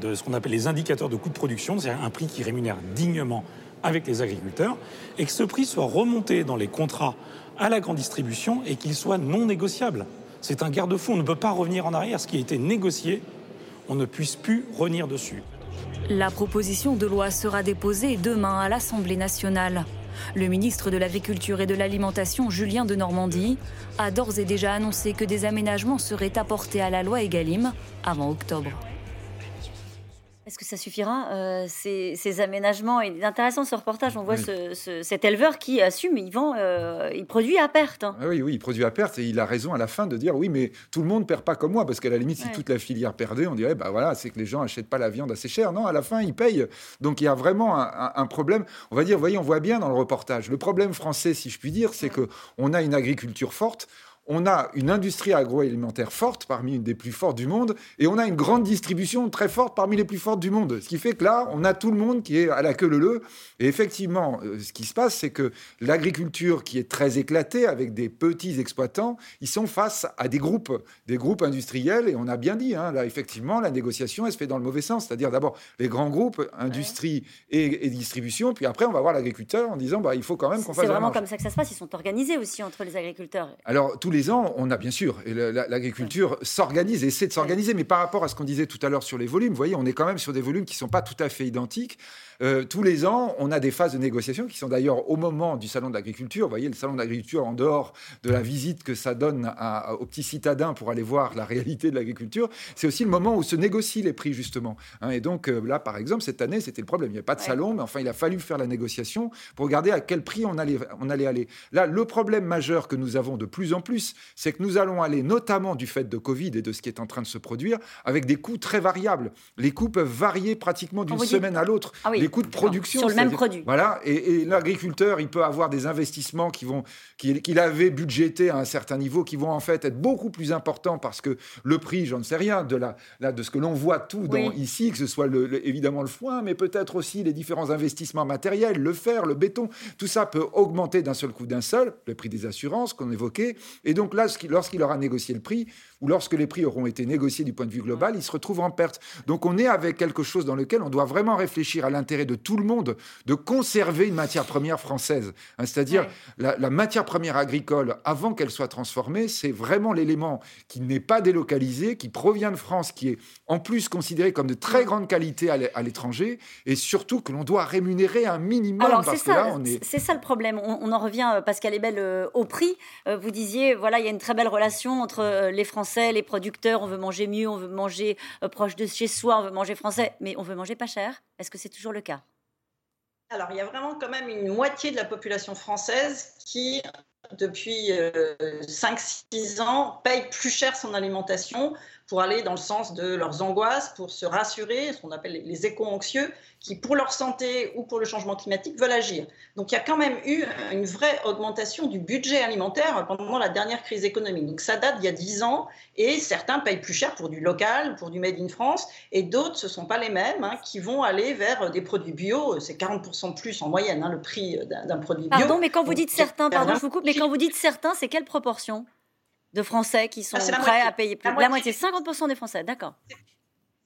de, ce qu'on appelle les indicateurs de coût de production, c'est-à-dire un prix qui rémunère dignement avec les agriculteurs, et que ce prix soit remonté dans les contrats à la grande distribution et qu'il soit non négociable. C'est un garde-fou, on ne peut pas revenir en arrière. Ce qui a été négocié, on ne puisse plus revenir dessus. La proposition de loi sera déposée demain à l'Assemblée nationale. Le ministre de l'Agriculture et de l'Alimentation, Julien de Normandie, a d'ores et déjà annoncé que des aménagements seraient apportés à la loi Egalim avant octobre. Est-ce que ça suffira, euh, ces, aménagements? Il est intéressant ce reportage. On voit cet éleveur qui assume, il vend, euh, il produit à perte. Hein. Ah oui, oui, il produit à perte et il a raison à la fin de dire oui, mais tout le monde perd pas comme moi, parce qu'à la limite, si toute la filière perdait, on dirait bah voilà, c'est que les gens achètent pas la viande assez cher. Non, à la fin, ils payent. Donc il y a vraiment un, problème. On va dire, vous voyez, on voit bien dans le reportage. Le problème français, si je puis dire, c'est que on a une agriculture forte on a une industrie agroalimentaire forte, parmi une des plus fortes du monde, et on a une grande distribution très forte parmi les plus fortes du monde. Ce qui fait que là, on a tout le monde qui est à la queue leu Et effectivement, euh, ce qui se passe, c'est que l'agriculture qui est très éclatée, avec des petits exploitants, ils sont face à des groupes, des groupes industriels, et on a bien dit, hein, là, effectivement, la négociation, elle se fait dans le mauvais sens. C'est-à-dire d'abord les grands groupes, industrie et, distribution, puis après, on va voir l'agriculteur en disant, bah, il faut quand même qu'on fasse... C'est vraiment comme ça que ça se passe, ils sont organisés aussi entre les agriculteurs. Alors, tous les on a bien sûr, l'agriculture s'organise, essaie de s'organiser, mais par rapport à ce qu'on disait tout à l'heure sur les volumes, voyez, on est quand même sur des volumes qui ne sont pas tout à fait identiques. Euh, tous les ans, on a des phases de négociation qui sont d'ailleurs au moment du salon de l'agriculture. Vous voyez, le salon de l'agriculture, en dehors de la visite que ça donne aux petits citadins pour aller voir la réalité de l'agriculture, c'est aussi le moment où se négocient les prix, justement. Hein. et donc euh, là, par exemple, cette année, c'était le problème. Il n'y avait pas de salon, mais enfin, il a fallu faire la négociation pour regarder à quel prix on allait, on allait aller. Là, le problème majeur que nous avons de plus en plus, c'est que nous allons aller, notamment du fait de Covid et de ce qui est en train de se produire, avec des coûts très variables. Les coûts peuvent varier pratiquement d'une semaine à l'autre. Ah oui, coûts de production. Sur le même produit. Voilà, et, et l'agriculteur, il peut avoir des investissements qui vont, qu'il avait budgétés à un certain niveau, qui vont en fait être beaucoup plus importants parce que le prix, j'en ne sais rien, de, la, là, de ce que l'on voit tout dans, Oui. ici, que ce soit le- évidemment le foin, mais peut-être aussi les différents investissements matériels, le fer, le béton, tout ça peut augmenter d'un seul coup d'un seul, le prix des assurances qu'on évoquait. Et donc là, lorsqu'il aura négocié le prix, ou lorsque les prix auront été négociés du point de vue global, il se retrouve en perte. Donc on est avec quelque chose dans lequel on doit vraiment réfléchir à l'intérêt de tout le monde de conserver une matière première française. Hein, C'est-à-dire la, la matière première agricole, avant qu'elle soit transformée, c'est vraiment l'élément qui n'est pas délocalisé, qui provient de France, qui est en plus considéré comme de très grande qualité à l'é- à l'étranger, et surtout que l'on doit rémunérer un minimum. Alors, c'est ça, est... ça le problème. On, on en revient, euh, Pascal Ebel, euh, au prix. Euh, vous disiez, voilà, il y a une très belle relation entre euh, les Français, les producteurs. On veut manger mieux, on veut manger euh, proche de chez soi, on veut manger français, mais on veut manger pas cher. Est-ce que c'est toujours le cas? Alors, il y a vraiment quand même une moitié de la population française qui, depuis euh, 5-6 ans, paye plus cher son alimentation pour aller dans le sens de leurs angoisses, pour se rassurer, ce qu'on appelle les- éco-anxieux, qui, pour leur santé ou pour le changement climatique, veulent agir. Donc, il y a quand même eu une vraie augmentation du budget alimentaire pendant la dernière crise économique. Donc, ça date d'il y a 10 ans et certains payent plus cher pour du local, pour du Made in France, et d'autres, ce ne sont pas les mêmes, hein, qui vont aller vers des produits bio. C'est 40% plus en moyenne, hein, le prix d'un produit bio. Pardon, mais quand vous dites certains, pardon, je vous coupe, mais quand vous dites certains, c'est quelle proportion? De Français qui sont Ah, la prêts à payer plus La La moitié. moitié, 50% des Français, d'accord.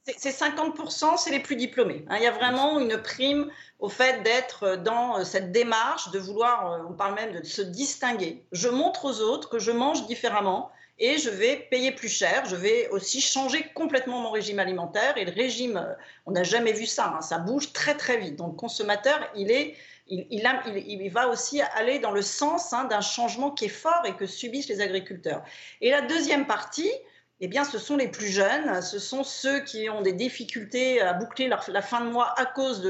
C'est- C'est 50%, c'est les plus diplômés. hein. Il y a vraiment une prime au fait d'être dans euh, cette démarche, de vouloir, euh, on parle même de se distinguer. Je montre aux autres que je mange différemment et je vais payer plus cher. Je vais aussi changer complètement mon régime alimentaire. Et le régime, euh, on n'a jamais vu ça, hein, ça bouge très très vite. Donc le consommateur, il est... Il, va aussi aller dans le sens hein, d'un changement qui est fort et que subissent les agriculteurs. Et la deuxième partie, eh bien, ce sont les plus jeunes, ce sont ceux qui ont des difficultés à boucler la fin de mois à cause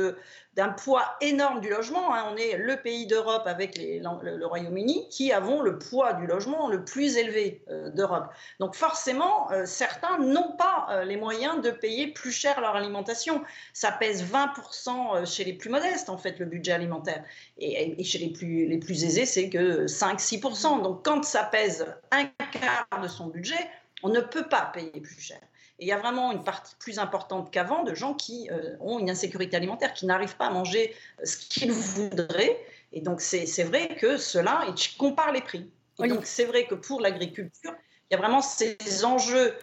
d'un poids énorme du logement. hein. On est le pays d'Europe avec le Royaume-Uni qui avons le poids du logement le plus élevé euh, d'Europe. Donc forcément, euh, certains n'ont pas euh, les moyens de payer plus cher leur alimentation. Ça pèse 20% chez les plus modestes, en fait, le budget alimentaire. Et, et chez les plus, les plus aisés, c'est que 5-6%. Donc quand ça pèse un quart de son budget, on ne peut pas payer plus cher. Et il y a vraiment une partie plus importante qu'avant de gens qui euh, ont une insécurité alimentaire, qui n'arrivent pas à manger euh, ce qu'ils voudraient. Et donc, c'est vrai que cela, ils comparent les prix. Et donc, c'est vrai que pour l'agriculture, il y a vraiment ces enjeux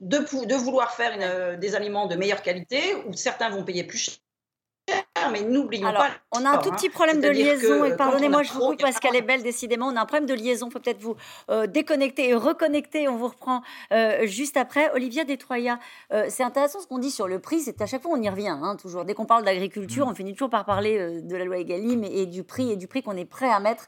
de, vouloir faire une, euh, des aliments de meilleure qualité, où certains vont payer plus cher, mais n'oublions pas. on a un tout hein. petit problème de liaison, et pardonnez-moi, je vous coupe, Pascal est belle, décidément, on a un problème de liaison, il faut peut-être vous euh, déconnecter et reconnecter, on vous reprend euh, juste après. Olivia Détroya, euh, c'est intéressant ce qu'on dit sur le prix, c'est à chaque fois on y revient, hein, toujours. Dès qu'on parle d'agriculture, on finit toujours par parler euh, de la loi Egalim et, et du prix, et du prix qu'on est prêt à mettre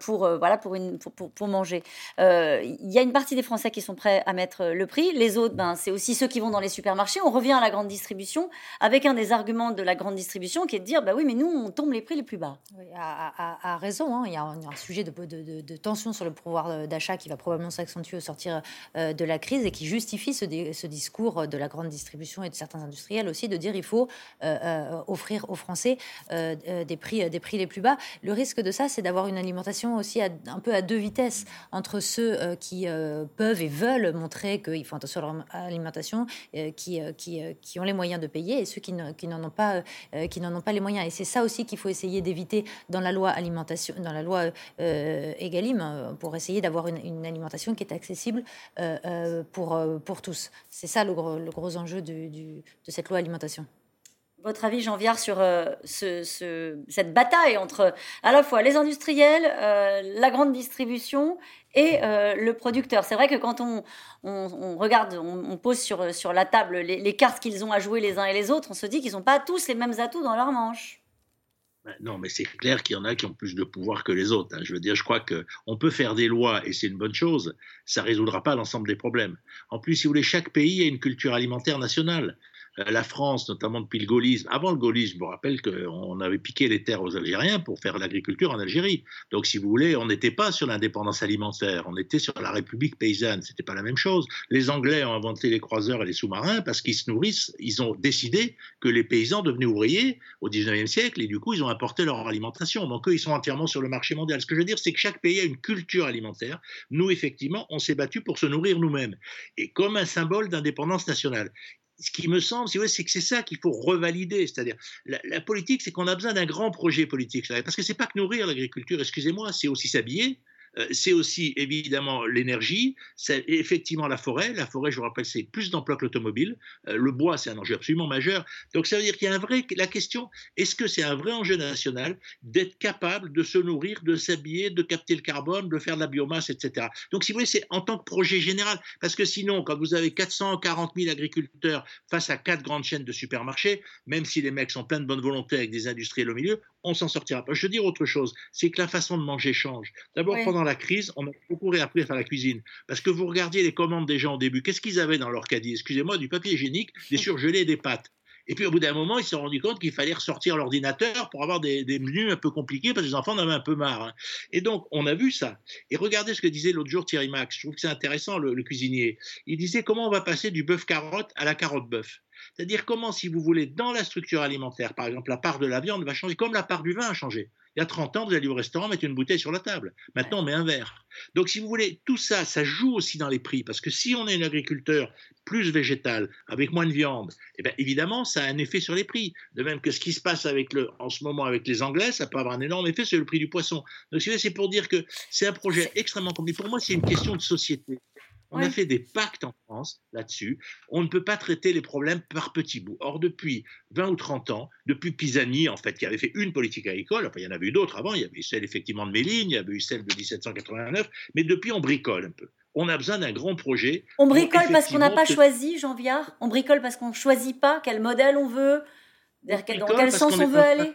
pour, euh, voilà, pour, pour, pour, manger. Euh, Il y a une partie des Français qui sont prêts à mettre euh, le prix, les autres, ben, c'est aussi ceux qui vont dans les supermarchés. On revient à la grande distribution avec un des arguments de la grande distribution qui est de dire, bah oui, mais nous, on tombe les prix les plus bas. Oui, a raison. hein. Il y a un, sujet de, de- tension sur le pouvoir euh, d'achat qui va probablement s'accentuer au sortir euh, de la crise et qui justifie ce, di- ce discours de la grande distribution et de certains industriels aussi de dire il faut euh, euh, offrir aux Français euh, euh, des, prix, des prix les plus bas. Le risque de ça, c'est d'avoir une alimentation aussi un peu à deux vitesses entre ceux euh, qui euh, peuvent et veulent montrer qu'ils font attention à leur alimentation, euh, qui, qui, qui ont les moyens de payer et ceux qui ne- qui n'en ont pas, qui n'en ont pas les moyens. Et c'est ça aussi qu'il faut essayer d'éviter dans la loi alimentation, dans la loi Egalim, pour essayer d'avoir une, alimentation qui est accessible pour, pour tous. C'est ça le gros, le gros enjeu du- du- de cette loi alimentation. Votre avis, Jean Viard, sur euh, ce- ce- cette bataille entre à la fois les industriels, euh, la grande distribution et euh, le producteur. C'est vrai que quand on, regarde, on, pose sur, la table les, cartes qu'ils ont à jouer les uns et les autres, on se dit qu'ils n'ont pas tous les mêmes atouts dans leur manche. Ben Non, mais c'est clair qu'il y en a qui ont plus de pouvoir que les autres. hein. Je veux dire, je crois qu'on peut faire des lois et c'est une bonne chose. Ça résoudra pas l'ensemble des problèmes. En plus, si vous voulez, chaque pays a une culture alimentaire nationale. La France, notamment depuis le gaullisme, avant le gaullisme, je me rappelle qu'on avait piqué les terres aux Algériens pour faire l'agriculture en Algérie. Donc, si vous voulez, on n'était pas sur l'indépendance alimentaire, on était sur la République paysanne. C'était pas la même chose. Les Anglais ont inventé les croiseurs et les sous-marins parce qu'ils se nourrissent. Ils ont décidé que les paysans devenaient ouvriers au 19e siècle et du coup, ils ont apporté leur alimentation. Donc, eux, ils sont entièrement sur le marché mondial. Ce que je veux dire, c'est que chaque pays a une culture alimentaire. Nous, effectivement, on s'est battu pour se nourrir nous-mêmes et comme un symbole d'indépendance nationale ce qui me semble, c'est que c'est ça qu'il faut revalider. C'est-à-dire, la, politique, c'est qu'on a besoin d'un grand projet politique. Parce que c'est pas que nourrir l'agriculture, excusez-moi, c'est aussi s'habiller, c'est aussi évidemment l'énergie, c'est effectivement la forêt. La forêt, je vous rappelle, c'est plus d'emplois que l'automobile. Euh, le bois, c'est un enjeu absolument majeur. Donc ça veut dire qu'il y a un vrai. La question, est-ce que c'est un vrai enjeu national d'être capable de se nourrir, de s'habiller, de capter le carbone, de faire de la biomasse, etc. Donc si vous voulez, c'est en tant que projet général, parce que sinon, quand vous avez 440 000 agriculteurs face à quatre grandes chaînes de supermarchés, même si les mecs sont pleins de bonne volonté avec des industriels au milieu, on s'en sortira pas. Je veux dire autre chose, c'est que la façon de manger change. D'abord, pendant la crise, on a beaucoup réappris à faire la cuisine. Parce que vous regardiez les commandes des gens au début, qu'est-ce qu'ils avaient dans leur caddie? Excusez-moi, du papier hygiénique, des surgelés et des pâtes. Et puis au bout d'un moment, ils se sont rendus compte qu'il fallait ressortir l'ordinateur pour avoir des, menus un peu compliqués parce que les enfants en avaient un peu marre. Hein. Et donc, on a vu ça. Et regardez ce que disait l'autre jour Thierry Max. Je trouve que c'est intéressant, le, le, cuisinier. Il disait comment on va passer du bœuf carotte à la carotte bœuf? C'est-à-dire comment, si vous voulez, dans la structure alimentaire, par exemple, la part de la viande va changer, comme la part du vin a changé. Il y a 30 ans, vous alliez au restaurant mettre une bouteille sur la table. Maintenant, on met un verre. Donc, si vous voulez, tout ça, ça joue aussi dans les prix. Parce que si on est un agriculteur plus végétal, avec moins de viande, eh bien, évidemment, ça a un effet sur les prix. De même que ce qui se passe avec le, en ce moment avec les Anglais, ça peut avoir un énorme effet sur le prix du poisson. Donc, c'est pour dire que c'est un projet extrêmement compliqué. Pour moi, c'est une question de société. On a fait des pactes en France là-dessus. On ne peut pas traiter les problèmes par petits bouts. Or, depuis 20 ou 30 ans, depuis Pisani, en fait, qui avait fait une politique agricole, enfin, il y en avait eu d'autres avant, il y avait eu celle effectivement de Méline, il y avait eu celle de 1789, mais depuis, on bricole un peu. On a besoin d'un grand projet. On bricole parce qu'on n'a pas choisi, Jean Viard On bricole parce qu'on ne choisit pas quel modèle on veut, dans quel sens on veut aller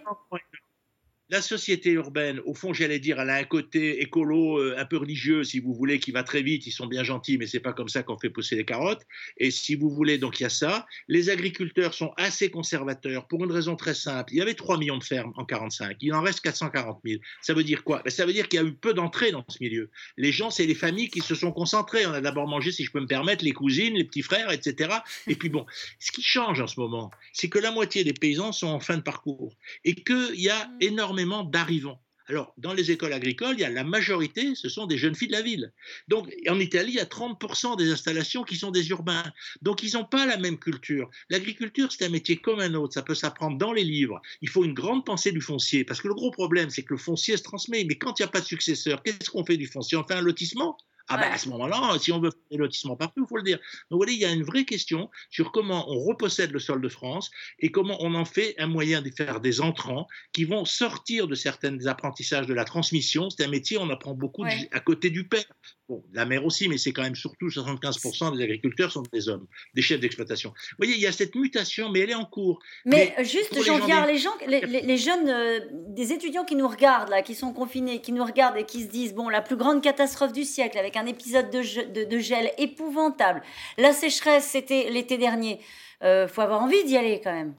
la société urbaine, au fond, j'allais dire, elle a un côté écolo, euh, un peu religieux, si vous voulez, qui va très vite. Ils sont bien gentils, mais c'est pas comme ça qu'on fait pousser les carottes. Et si vous voulez, donc il y a ça. Les agriculteurs sont assez conservateurs pour une raison très simple. Il y avait 3 millions de fermes en 45. Il en reste 440 000. Ça veut dire quoi? Ben, Ça veut dire qu'il y a eu peu d'entrées dans ce milieu. Les gens, c'est les familles qui se sont concentrées. On a d'abord mangé, si je peux me permettre, les cousines, les petits frères, etc. Et puis bon, ce qui change en ce moment, c'est que la moitié des paysans sont en fin de parcours et qu'il y a énormément d'arrivants. Alors, dans les écoles agricoles, il y a la majorité, ce sont des jeunes filles de la ville. Donc, en Italie, il y a 30% des installations qui sont des urbains. Donc, ils n'ont pas la même culture. L'agriculture, c'est un métier comme un autre. Ça peut s'apprendre dans les livres. Il faut une grande pensée du foncier. Parce que le gros problème, c'est que le foncier se transmet. Mais quand il n'y a pas de successeur, qu'est-ce qu'on fait du foncier? On fait un lotissement? Ah ben à ce moment-là, si on veut faire des lotissements partout, il faut le dire. Donc vous voyez, il y a une vraie question sur comment on repossède le sol de France et comment on en fait un moyen de faire des entrants qui vont sortir de certains apprentissages de la transmission. C'est un métier, on apprend beaucoup à côté du père. Bon, la mère aussi, mais c'est quand même surtout 75% des agriculteurs sont des hommes, des chefs d'exploitation. Vous voyez, il y a cette mutation, mais elle est en cours. Mais, juste, jean pierre les, gens, les, jeunes, euh, des étudiants qui nous regardent, là, qui sont confinés, qui nous regardent et qui se disent, bon, la plus grande catastrophe du siècle, avec un épisode de, de, gel épouvantable, la sécheresse, c'était l'été dernier, il euh, faut avoir envie d'y aller quand même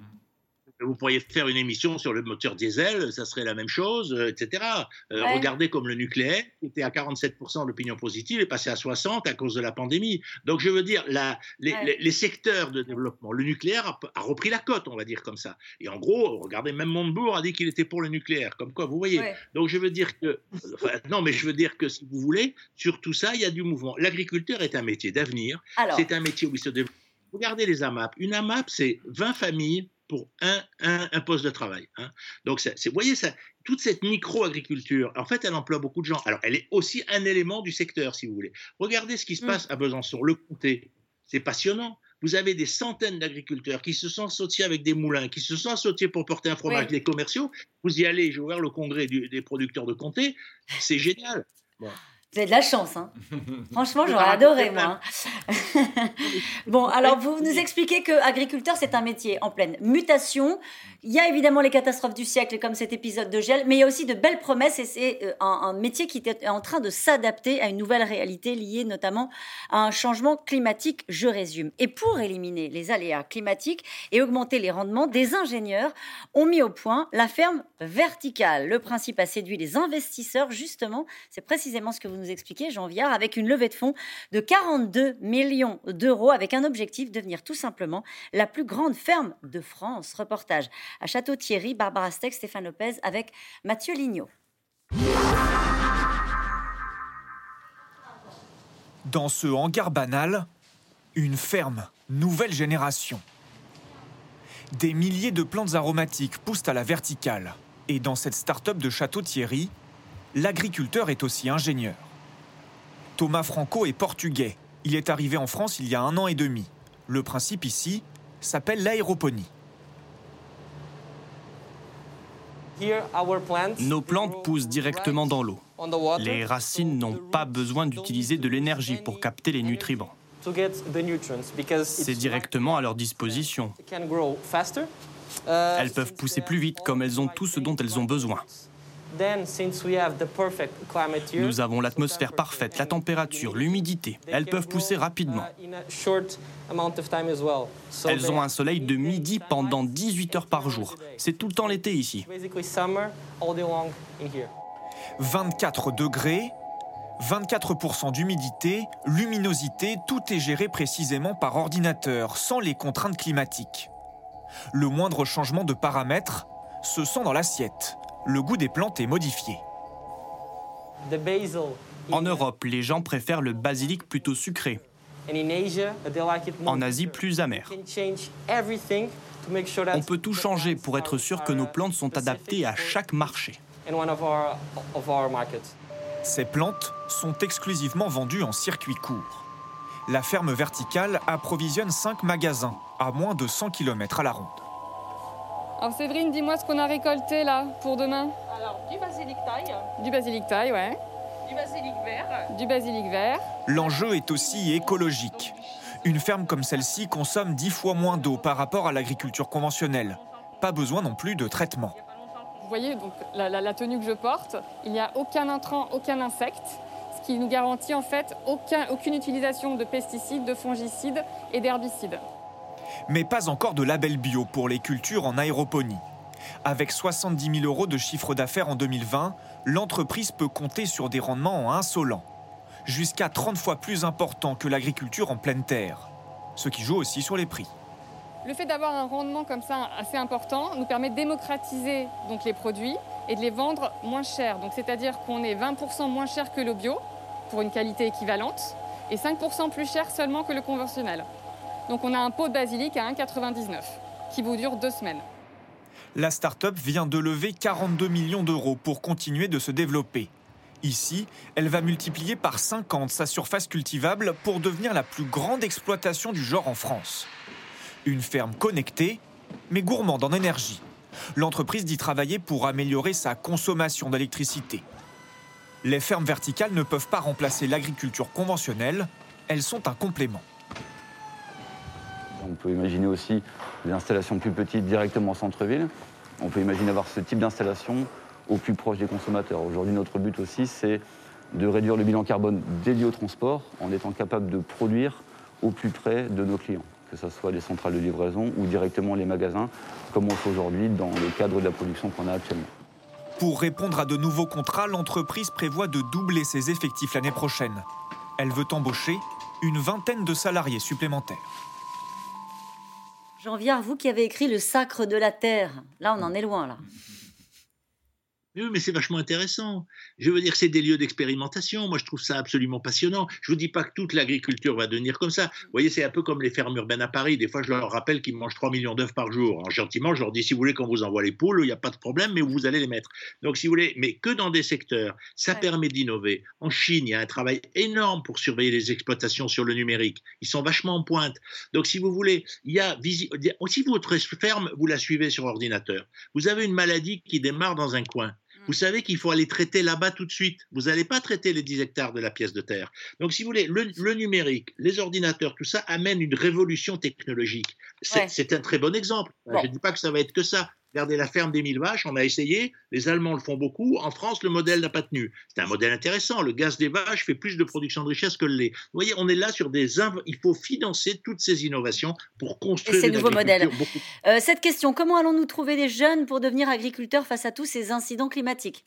vous pourriez faire une émission sur le moteur diesel, ça serait la même chose, euh, etc. Euh, regardez comme le nucléaire, qui était à 47% d'opinion positive, est passé à 60% à cause de la pandémie. Donc je veux dire, la, les, secteurs de développement, le nucléaire a, repris la cote, on va dire comme ça. Et en gros, regardez, même Montebourg a dit qu'il était pour le nucléaire, comme quoi, vous voyez. Donc je veux dire que, non, mais je veux dire que si vous voulez, sur tout ça, il y a du mouvement. L'agriculteur est un métier d'avenir, c'est un métier où il se développe. Regardez les AMAP. Une AMAP, c'est 20 familles pour un, un, poste de travail. Hein. Donc, vous voyez, ça, toute cette micro-agriculture, en fait, elle emploie beaucoup de gens. Alors, elle est aussi un élément du secteur, si vous voulez. Regardez ce qui se mm. passe à Besançon, le comté. C'est passionnant. Vous avez des centaines d'agriculteurs qui se sont associés avec des moulins, qui se sont associés pour porter un fromage des commerciaux. Vous y allez, j'ai ouvert le congrès des producteurs de comté. C'est génial. Vous avez de la chance, hein. Franchement, j'aurais adoré, moi. Hein. bon, alors vous nous expliquez que agriculteur, c'est un métier en pleine mutation. Il y a évidemment les catastrophes du siècle, comme cet épisode de gel, mais il y a aussi de belles promesses et c'est euh, un, métier qui est en train de s'adapter à une nouvelle réalité liée notamment à un changement climatique. Je résume. Et pour éliminer les aléas climatiques et augmenter les rendements, des ingénieurs ont mis au point la ferme verticale. Le principe a séduit les investisseurs, justement. C'est précisément ce que vous nous expliquez, Jean Viard, avec une levée de fonds de 42 millions d'euros, avec un objectif de devenir tout simplement la plus grande ferme de France. Reportage à Château-Thierry, Barbara Steck, Stéphane Lopez avec Mathieu Lignot. Dans ce hangar banal, une ferme, nouvelle génération. Des milliers de plantes aromatiques poussent à la verticale. Et dans cette start-up de Château-Thierry, l'agriculteur est aussi ingénieur. Thomas Franco est portugais. Il est arrivé en France il y a un an et demi. Le principe ici s'appelle l'aéroponie. Nos plantes poussent directement dans l'eau. Les racines n'ont pas besoin d'utiliser de l'énergie pour capter les nutriments. C'est directement à leur disposition. Elles peuvent pousser plus vite comme elles ont tout ce dont elles ont besoin. Nous avons l'atmosphère parfaite, la température, l'humidité. Elles peuvent pousser rapidement. Elles ont un soleil de midi pendant 18 heures par jour. C'est tout le temps l'été ici. 24 degrés, 24% d'humidité, luminosité, tout est géré précisément par ordinateur, sans les contraintes climatiques. Le moindre changement de paramètres se sent dans l'assiette le goût des plantes est modifié. En Europe, les gens préfèrent le basilic plutôt sucré. En Asie, plus amer. On peut tout changer pour être sûr que nos plantes sont adaptées à chaque marché. Ces plantes sont exclusivement vendues en circuit court. La ferme verticale approvisionne 5 magasins à moins de 100 km à la ronde. Alors Séverine, dis-moi ce qu'on a récolté là pour demain. Alors du basilic taille. Du basilic taille, ouais. Du basilic vert. Du basilic vert. L'enjeu est aussi écologique. Une ferme comme celle-ci consomme 10 fois moins d'eau par rapport à l'agriculture conventionnelle. Pas besoin non plus de traitement. Vous voyez donc la, tenue que je porte, il n'y a aucun intrant, aucun insecte, ce qui nous garantit en fait aucune utilisation de pesticides, de fongicides et d'herbicides mais pas encore de label bio pour les cultures en aéroponie. Avec 70 000 euros de chiffre d'affaires en 2020, l'entreprise peut compter sur des rendements insolents, jusqu'à 30 fois plus importants que l'agriculture en pleine terre, ce qui joue aussi sur les prix. Le fait d'avoir un rendement comme ça assez important nous permet de démocratiser donc les produits et de les vendre moins cher. C'est-à-dire qu'on est 20% moins cher que le bio pour une qualité équivalente et 5% plus cher seulement que le conventionnel. Donc on a un pot de basilic à 1,99 qui vous dure deux semaines. La start-up vient de lever 42 millions d'euros pour continuer de se développer. Ici, elle va multiplier par 50 sa surface cultivable pour devenir la plus grande exploitation du genre en France. Une ferme connectée, mais gourmande en énergie. L'entreprise dit travailler pour améliorer sa consommation d'électricité. Les fermes verticales ne peuvent pas remplacer l'agriculture conventionnelle, elles sont un complément. On peut imaginer aussi des installations plus petites directement en centre-ville. On peut imaginer avoir ce type d'installation au plus proche des consommateurs. Aujourd'hui, notre but aussi, c'est de réduire le bilan carbone dédié au transport en étant capable de produire au plus près de nos clients, que ce soit les centrales de livraison ou directement les magasins, comme on fait aujourd'hui dans le cadre de la production qu'on a actuellement. Pour répondre à de nouveaux contrats, l'entreprise prévoit de doubler ses effectifs l'année prochaine. Elle veut embaucher une vingtaine de salariés supplémentaires. Viard, vous qui avez écrit Le Sacre de la Terre, là on en est loin là. Oui, mais c'est vachement intéressant. Je veux dire, c'est des lieux d'expérimentation. Moi, je trouve ça absolument passionnant. Je vous dis pas que toute l'agriculture va devenir comme ça. Vous voyez, c'est un peu comme les fermes urbaines à Paris. Des fois, je leur rappelle qu'ils mangent 3 millions d'œufs par jour. Alors, gentiment, je leur dis, si vous voulez qu'on vous envoie les poules, il n'y a pas de problème, mais vous allez les mettre. Donc, si vous voulez, mais que dans des secteurs, ça permet d'innover. En Chine, il y a un travail énorme pour surveiller les exploitations sur le numérique. Ils sont vachement en pointe. Donc, si vous voulez, il y a, aussi votre ferme, vous la suivez sur ordinateur. Vous avez une maladie qui démarre dans un coin vous savez qu'il faut aller traiter là-bas tout de suite. Vous n'allez pas traiter les 10 hectares de la pièce de terre. Donc, si vous voulez, le, numérique, les ordinateurs, tout ça amène une révolution technologique. C'est un très bon exemple. Je ne dis pas que ça va être que ça, Regardez la ferme des mille vaches, on a essayé, les Allemands le font beaucoup, en France, le modèle n'a pas tenu. C'est un modèle intéressant, le gaz des vaches fait plus de production de richesse que le lait. Vous voyez, on est là sur des... Il faut financer toutes ces innovations pour construire... ces nouveaux modèles. Euh, cette question, comment allons-nous trouver des jeunes pour devenir agriculteurs face à tous ces incidents climatiques?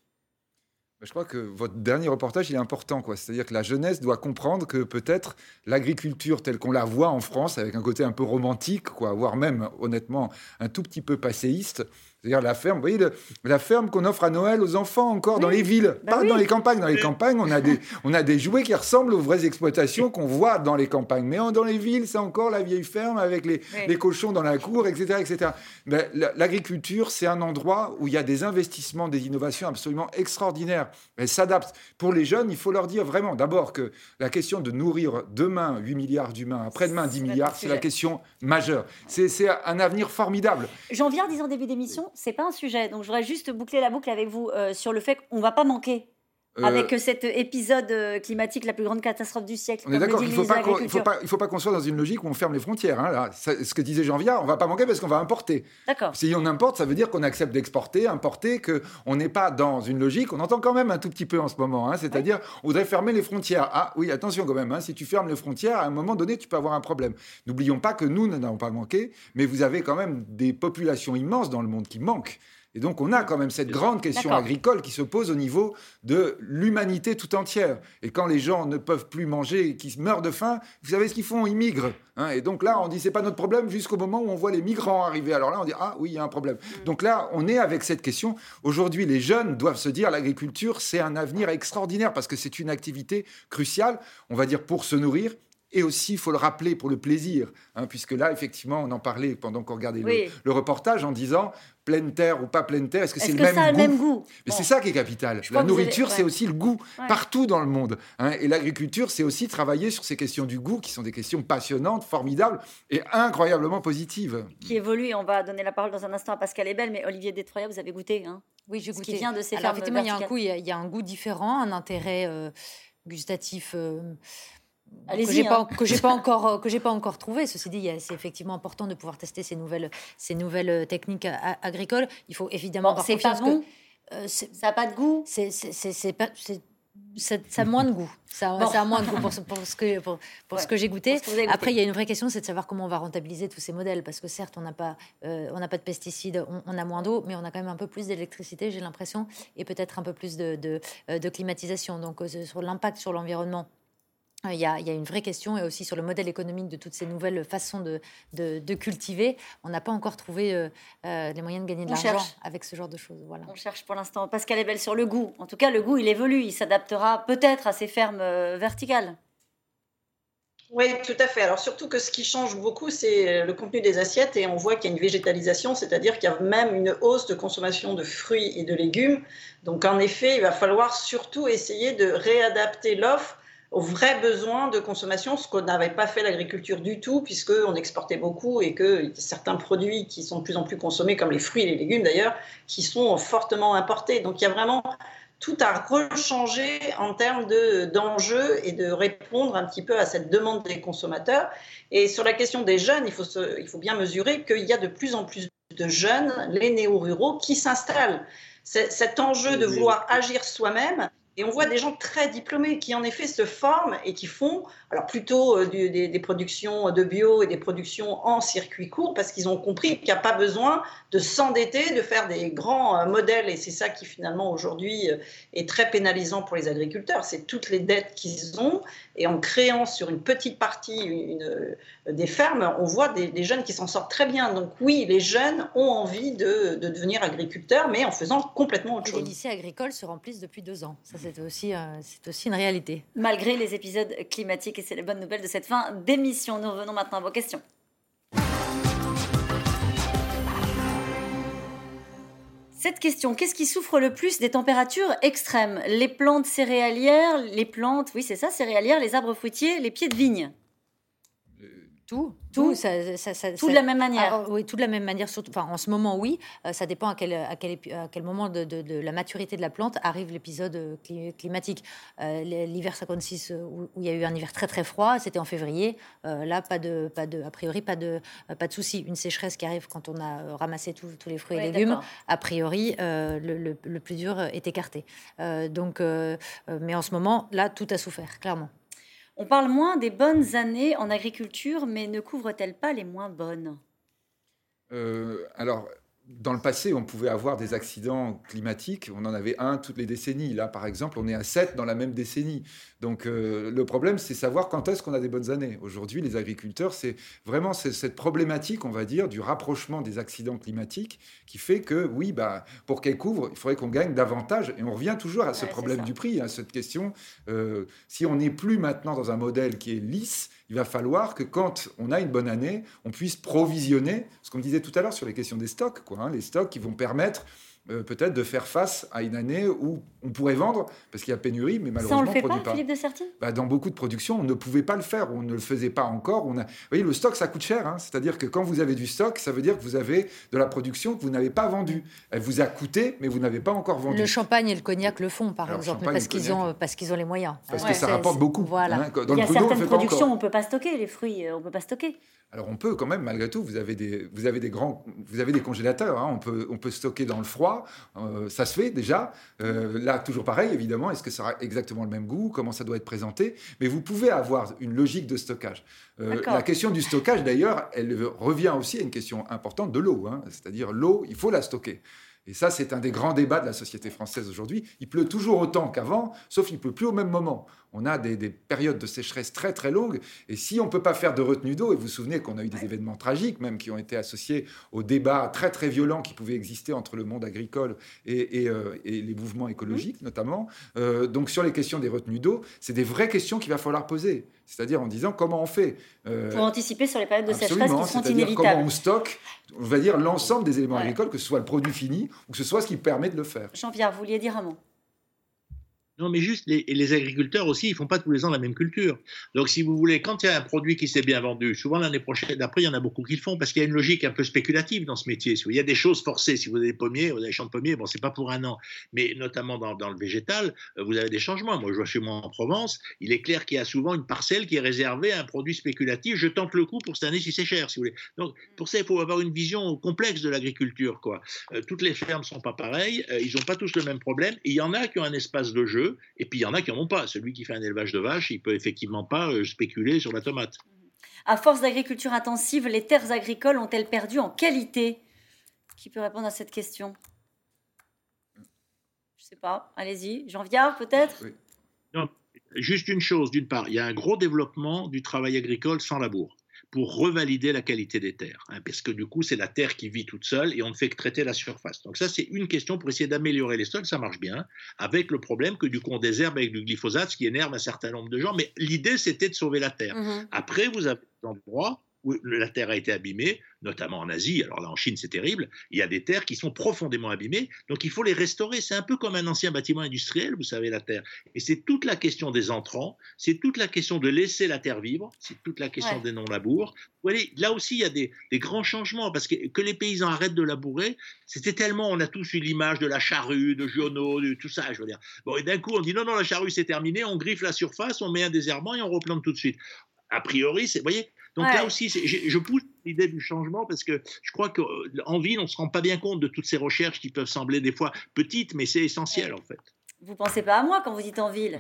Je crois que votre dernier reportage est important. C'est-à-dire que la jeunesse doit comprendre que peut-être l'agriculture telle qu'on la voit en France, avec un côté un peu romantique, quoi, voire même honnêtement un tout petit peu passéiste, c'est-à-dire la ferme, vous voyez, la ferme qu'on offre à Noël aux enfants encore dans les villes, bah pas dans les campagnes. Dans les campagnes, on a, des, on a des jouets qui ressemblent aux vraies exploitations qu'on voit dans les campagnes. Mais dans les villes, c'est encore la vieille ferme avec les, les cochons dans la cour, etc. etc. Mais l'agriculture, c'est un endroit où il y a des investissements, des innovations absolument extraordinaires. Elles s'adaptent. Pour les jeunes, il faut leur dire vraiment, d'abord, que la question de nourrir demain 8 milliards d'humains, après-demain 10 milliards, c'est la question majeure. C'est un avenir formidable. J'en viens en disant début d'émission, c'est pas un sujet. Donc, je voudrais juste boucler la boucle avec vous euh, sur le fait qu'on va pas manquer euh, avec cet épisode euh, climatique, la plus grande catastrophe du siècle. On est d'accord qu'il ne faut, pas faut pas qu'on soit dans une logique où on ferme les frontières. Hein, là. ce que disait Jean Viard, on va pas manquer parce qu'on va importer. D'accord. Si on importe, ça veut dire qu'on accepte d'exporter, importer, qu'on n'est pas dans une logique. On entend quand même un tout petit peu en ce moment. Hein, C'est-à-dire, on voudrait fermer les frontières. Ah oui, attention quand même. Hein, si tu fermes les frontières, à un moment donné, tu peux avoir un problème. N'oublions pas que nous n'avons pas manqué, mais vous avez quand même des populations immenses dans le monde qui manquent. Et donc on a quand même cette grande question agricole qui se pose au niveau de l'humanité tout entière. Et quand les gens ne peuvent plus manger et qu'ils meurent de faim, vous savez ce qu'ils font? Ils migrent. Hein. et donc là, on dit c'est pas notre problème jusqu'au moment où on voit les migrants arriver. Alors là, on dit ah oui, il y a un problème. Mm. Donc là, on est avec cette question. Aujourd'hui, les jeunes doivent se dire l'agriculture, c'est un avenir extraordinaire parce que c'est une activité cruciale, on va dire, pour se nourrir et aussi, il faut le rappeler pour le plaisir, hein, puisque là, effectivement, on en parlait pendant qu'on regardait le, reportage en disant pleine terre ou pas pleine terre, est-ce que c'est le, même, goût Mais c'est ça qui est capital. la nourriture, c'est aussi le goût partout dans le monde. Hein. et l'agriculture, c'est aussi travailler sur ces questions du goût, qui sont des questions passionnantes, formidables et incroyablement positives. Qui évoluent. On va donner la parole dans un instant à Pascal Ebel, mais Olivier Détroya, vous avez goûté hein Oui, j'ai goûté. Qui vient de ces Alors, effectivement, il y, a un goût, il, y a, un goût différent, un intérêt euh, gustatif. Euh, que j'ai pas, hein. que j'ai pas encore euh, que j'ai pas encore trouvé. Ceci dit, c'est effectivement important de pouvoir tester ces nouvelles ces nouvelles euh, techniques agricoles. Il faut évidemment. c'est pas bon. Euh, ça n'a pas de goût. C'est c'est pas ça, a moins de goût. Ça, a moins de goût pour ce, pour ce que, pour, ce que j'ai goûté. Après, il y a une vraie question, c'est de savoir comment on va rentabiliser tous ces modèles. Parce que certes, on n'a pas, on n'a pas de pesticides, on, a moins d'eau, mais on a quand même un peu plus d'électricité, j'ai l'impression, et peut-être un peu plus de, de, de climatisation. Donc, sur l'impact sur l'environnement, il y, a, une vraie question et aussi sur le modèle économique de toutes ces nouvelles façons de, de, cultiver. On n'a pas encore trouvé euh, euh, les moyens de gagner de l'argent avec ce genre de choses. Voilà. On cherche pour l'instant. Pascal est belle sur le goût. En tout cas, le goût, il évolue. Il s'adaptera peut-être à ces fermes euh, verticales. Oui, tout à fait. Alors surtout que ce qui change beaucoup, c'est le contenu des assiettes et on voit qu'il y a une végétalisation, c'est-à-dire qu'il y a même une hausse de consommation de fruits et de légumes. Donc en effet, il va falloir surtout essayer de réadapter l'offre aux vrais besoins de consommation, ce qu'on n'avait pas fait l'agriculture du tout, puisqu'on exportait beaucoup et que certains produits qui sont de plus en plus consommés, comme les fruits et les légumes d'ailleurs, qui sont fortement importés. Donc il y a vraiment tout à rechanger en termes d'enjeux et de répondre un petit peu à cette demande des consommateurs. Et sur la question des jeunes, il faut, il faut bien mesurer qu'il y a de plus en plus de jeunes, les néo-ruraux, qui s'installent. Cet enjeu de vouloir agir soi-même, et on voit des gens très diplômés qui, en effet, se forment et qui font, alors plutôt euh, des, productions de bio et des productions en circuit court, parce qu'ils ont compris qu'il n'y a pas besoin de s'endetter, de faire des grands euh, modèles. Et c'est ça qui, finalement, aujourd'hui, euh, est très pénalisant pour les agriculteurs. C'est toutes les dettes qu'ils ont. Et en créant sur une petite partie une, des fermes, on voit des, jeunes qui s'en sortent très bien. Donc oui, les jeunes ont envie de, devenir agriculteurs, mais en faisant complètement autre chose. Les lycées agricoles se remplissent depuis deux ans. Ça, c'est aussi, euh, c'est aussi une réalité. Malgré les épisodes climatiques, et c'est les bonnes nouvelles de cette fin d'émission. Nous revenons maintenant à vos questions. Cette question, qu'est-ce qui souffre le plus des températures extrêmes? Les plantes céréalières, les plantes, oui c'est ça, céréalières, les arbres fruitiers, les pieds de vigne Tout, Tout ça, ça, ça- Tout de la même manière. Ah, oui, tout de la même manière. Surtout, enfin, en ce moment, oui. Euh, ça dépend à quel, à quel, épi- à quel moment de, de- de la maturité de la plante arrive l'épisode euh, cli- climatique. Euh, L'hiver 56, euh, où, où il y a eu un hiver très très froid, c'était en février. Euh, là, pas de, pas de, a priori, pas de, pas de souci. Une sécheresse qui arrive quand on a ramassé tous les fruits et légumes. A priori, le, le- le plus dur est écarté. Donc, mais en ce moment, là, tout a souffert, clairement. On parle moins des bonnes années en agriculture, mais ne couvre-t-elle pas les moins bonnes? Euh, alors, dans le passé, on pouvait avoir des accidents climatiques. On en avait un toutes les décennies. Là, par exemple, on est à 7 dans la même décennie. Donc, euh, le problème, c'est savoir quand est-ce qu'on a des bonnes années. Aujourd'hui, les agriculteurs, c'est vraiment cette problématique, on va dire, du rapprochement des accidents climatiques qui fait que, oui, bah, pour qu'elle couvre, il faudrait qu'on gagne davantage. Et on revient toujours à ce Ouais, problème du prix, à cette question. euh, si on n'est plus maintenant dans un modèle qui est lisse, il va falloir que quand on a une bonne année, on puisse provisionner, ce qu'on disait tout à l'heure sur les questions des stocks, quoi, hein, les stocks qui vont permettre euh, peut-être de faire face à une année où on pourrait vendre, parce qu'il y a pénurie, mais Ça, on malheureusement, le fait on produit pas, pas. Philippe de Sertine Bah, dans beaucoup de productions, on ne pouvait pas le faire, on ne le faisait pas encore. On a... Vous voyez, le stock, ça coûte cher. hein. C'est-à-dire que quand vous avez du stock, ça veut dire que vous avez de la production que vous n'avez pas vendue. Elle vous a coûté, mais vous n'avez pas encore vendu. Le champagne et le cognac le font, par Alors, exemple, parce qu'ils ont, parce qu'ils ont les moyens. Parce Ouais. que ça rapporte beaucoup. Voilà. hein. Dans Il y a certaines productions, on peut pas stocker les fruits, euh, on peut pas stocker. Alors on peut quand même, malgré tout, vous avez des, vous avez des grands, vous avez des congélateurs. hein. On peut, on peut stocker dans le froid. Euh, ça se fait déjà. Euh, là, toujours pareil, évidemment. Est-ce que ça aura exactement le même goût? Comment ça doit être présenté? Mais vous pouvez avoir une logique de stockage. Euh, la question du stockage, d'ailleurs, elle revient aussi à une question importante de l'eau. hein. C'est-à-dire l'eau, il faut la stocker. Et ça, c'est un des grands débats de la société française aujourd'hui. Il pleut toujours autant qu'avant, sauf qu'il ne pleut plus au même moment. On a des, des périodes de sécheresse très très longues. Et si on ne peut pas faire de retenue d'eau, et vous vous souvenez qu'on a eu des événements tragiques même qui ont été associés aux débats très très violents qui pouvaient exister entre le monde agricole et, et, euh, et les mouvements écologiques notamment. Euh, donc sur les questions des retenues d'eau, c'est des vraies questions qu'il va falloir poser. C'est-à-dire en disant comment on fait. Euh, Pour anticiper sur les périodes de sécheresse qui sont inévitables. comment on stocke, on va dire l'ensemble des éléments Ouais. agricoles, que ce soit le produit fini ou que ce soit ce qui permet de le faire. Jean-Pierre, vous vouliez dire un mot? Non, mais juste, les, agriculteurs aussi, ils font pas tous les ans la même culture. Donc, si vous voulez, quand il y a un produit qui s'est bien vendu, souvent l'année prochaine, d'après, il y en a beaucoup qui le font parce qu'il y a une logique un peu spéculative dans ce métier. Il y a des choses forcées. Si vous avez des pommiers, vous avez des champs de pommiers, bon, c'est pas pour un an. Mais notamment dans, le végétal, euh, vous avez des changements. Moi, je vois chez moi en Provence, il est clair qu'il y a souvent une parcelle qui est réservée à un produit spéculatif. Je tente le coup pour cette année si c'est cher, si vous voulez. Donc, pour ça, il faut avoir une vision complexe de l'agriculture, quoi. Euh, toutes les fermes sont pas pareilles, euh, ils n'ont pas tous le même problème. Il y en a qui ont un espace de jeu, et puis il y en a qui n'en ont pas. Celui qui fait un élevage de vaches, il peut effectivement pas euh, spéculer sur la tomate. À force d'agriculture intensive, les terres agricoles ont-elles perdu en qualité? Qui peut répondre à cette question? Je sais pas. Allez-y. Jean Viard, peut-être? Non, juste une chose, d'une part, il y a un gros développement du travail agricole sans labour pour revalider la qualité des terres, hein, parce que du coup, c'est la terre qui vit toute seule et on ne fait que traiter la surface. Donc ça, c'est une question pour essayer d'améliorer les sols, ça marche bien, avec le problème que du coup, on désherbe avec du glyphosate, ce qui énerve un certain nombre de gens, mais l'idée, c'était de sauver la terre. Mhm. Après, vous avez des endroits où la terre a été abîmée, notamment en Asie. Alors là, en Chine, c'est terrible. Il y a des terres qui sont profondément abîmées, donc il faut les restaurer. C'est un peu comme un ancien bâtiment industriel, vous savez, la terre. Et c'est toute la question des entrants, c'est toute la question de laisser la terre vivre, c'est toute la question Ouais. des non-labours. Vous voyez, là aussi, il y a des, des grands changements, parce que, que les paysans arrêtent de labourer, c'était tellement, on a tous eu l'image de la charrue, de Giono, de tout ça, je veux dire. Bon, et d'un coup, on dit non, non, la charrue, c'est terminé, on griffe la surface, on met un désherbant et on replante tout de suite. A priori, c'est, vous voyez, donc Ouais. là aussi, je pousse l'idée du changement parce que je crois qu'en ville, on ne se rend pas bien compte de toutes ces recherches qui peuvent sembler des fois petites, mais c'est essentiel en fait. Vous pensez pas à moi quand vous dites en ville?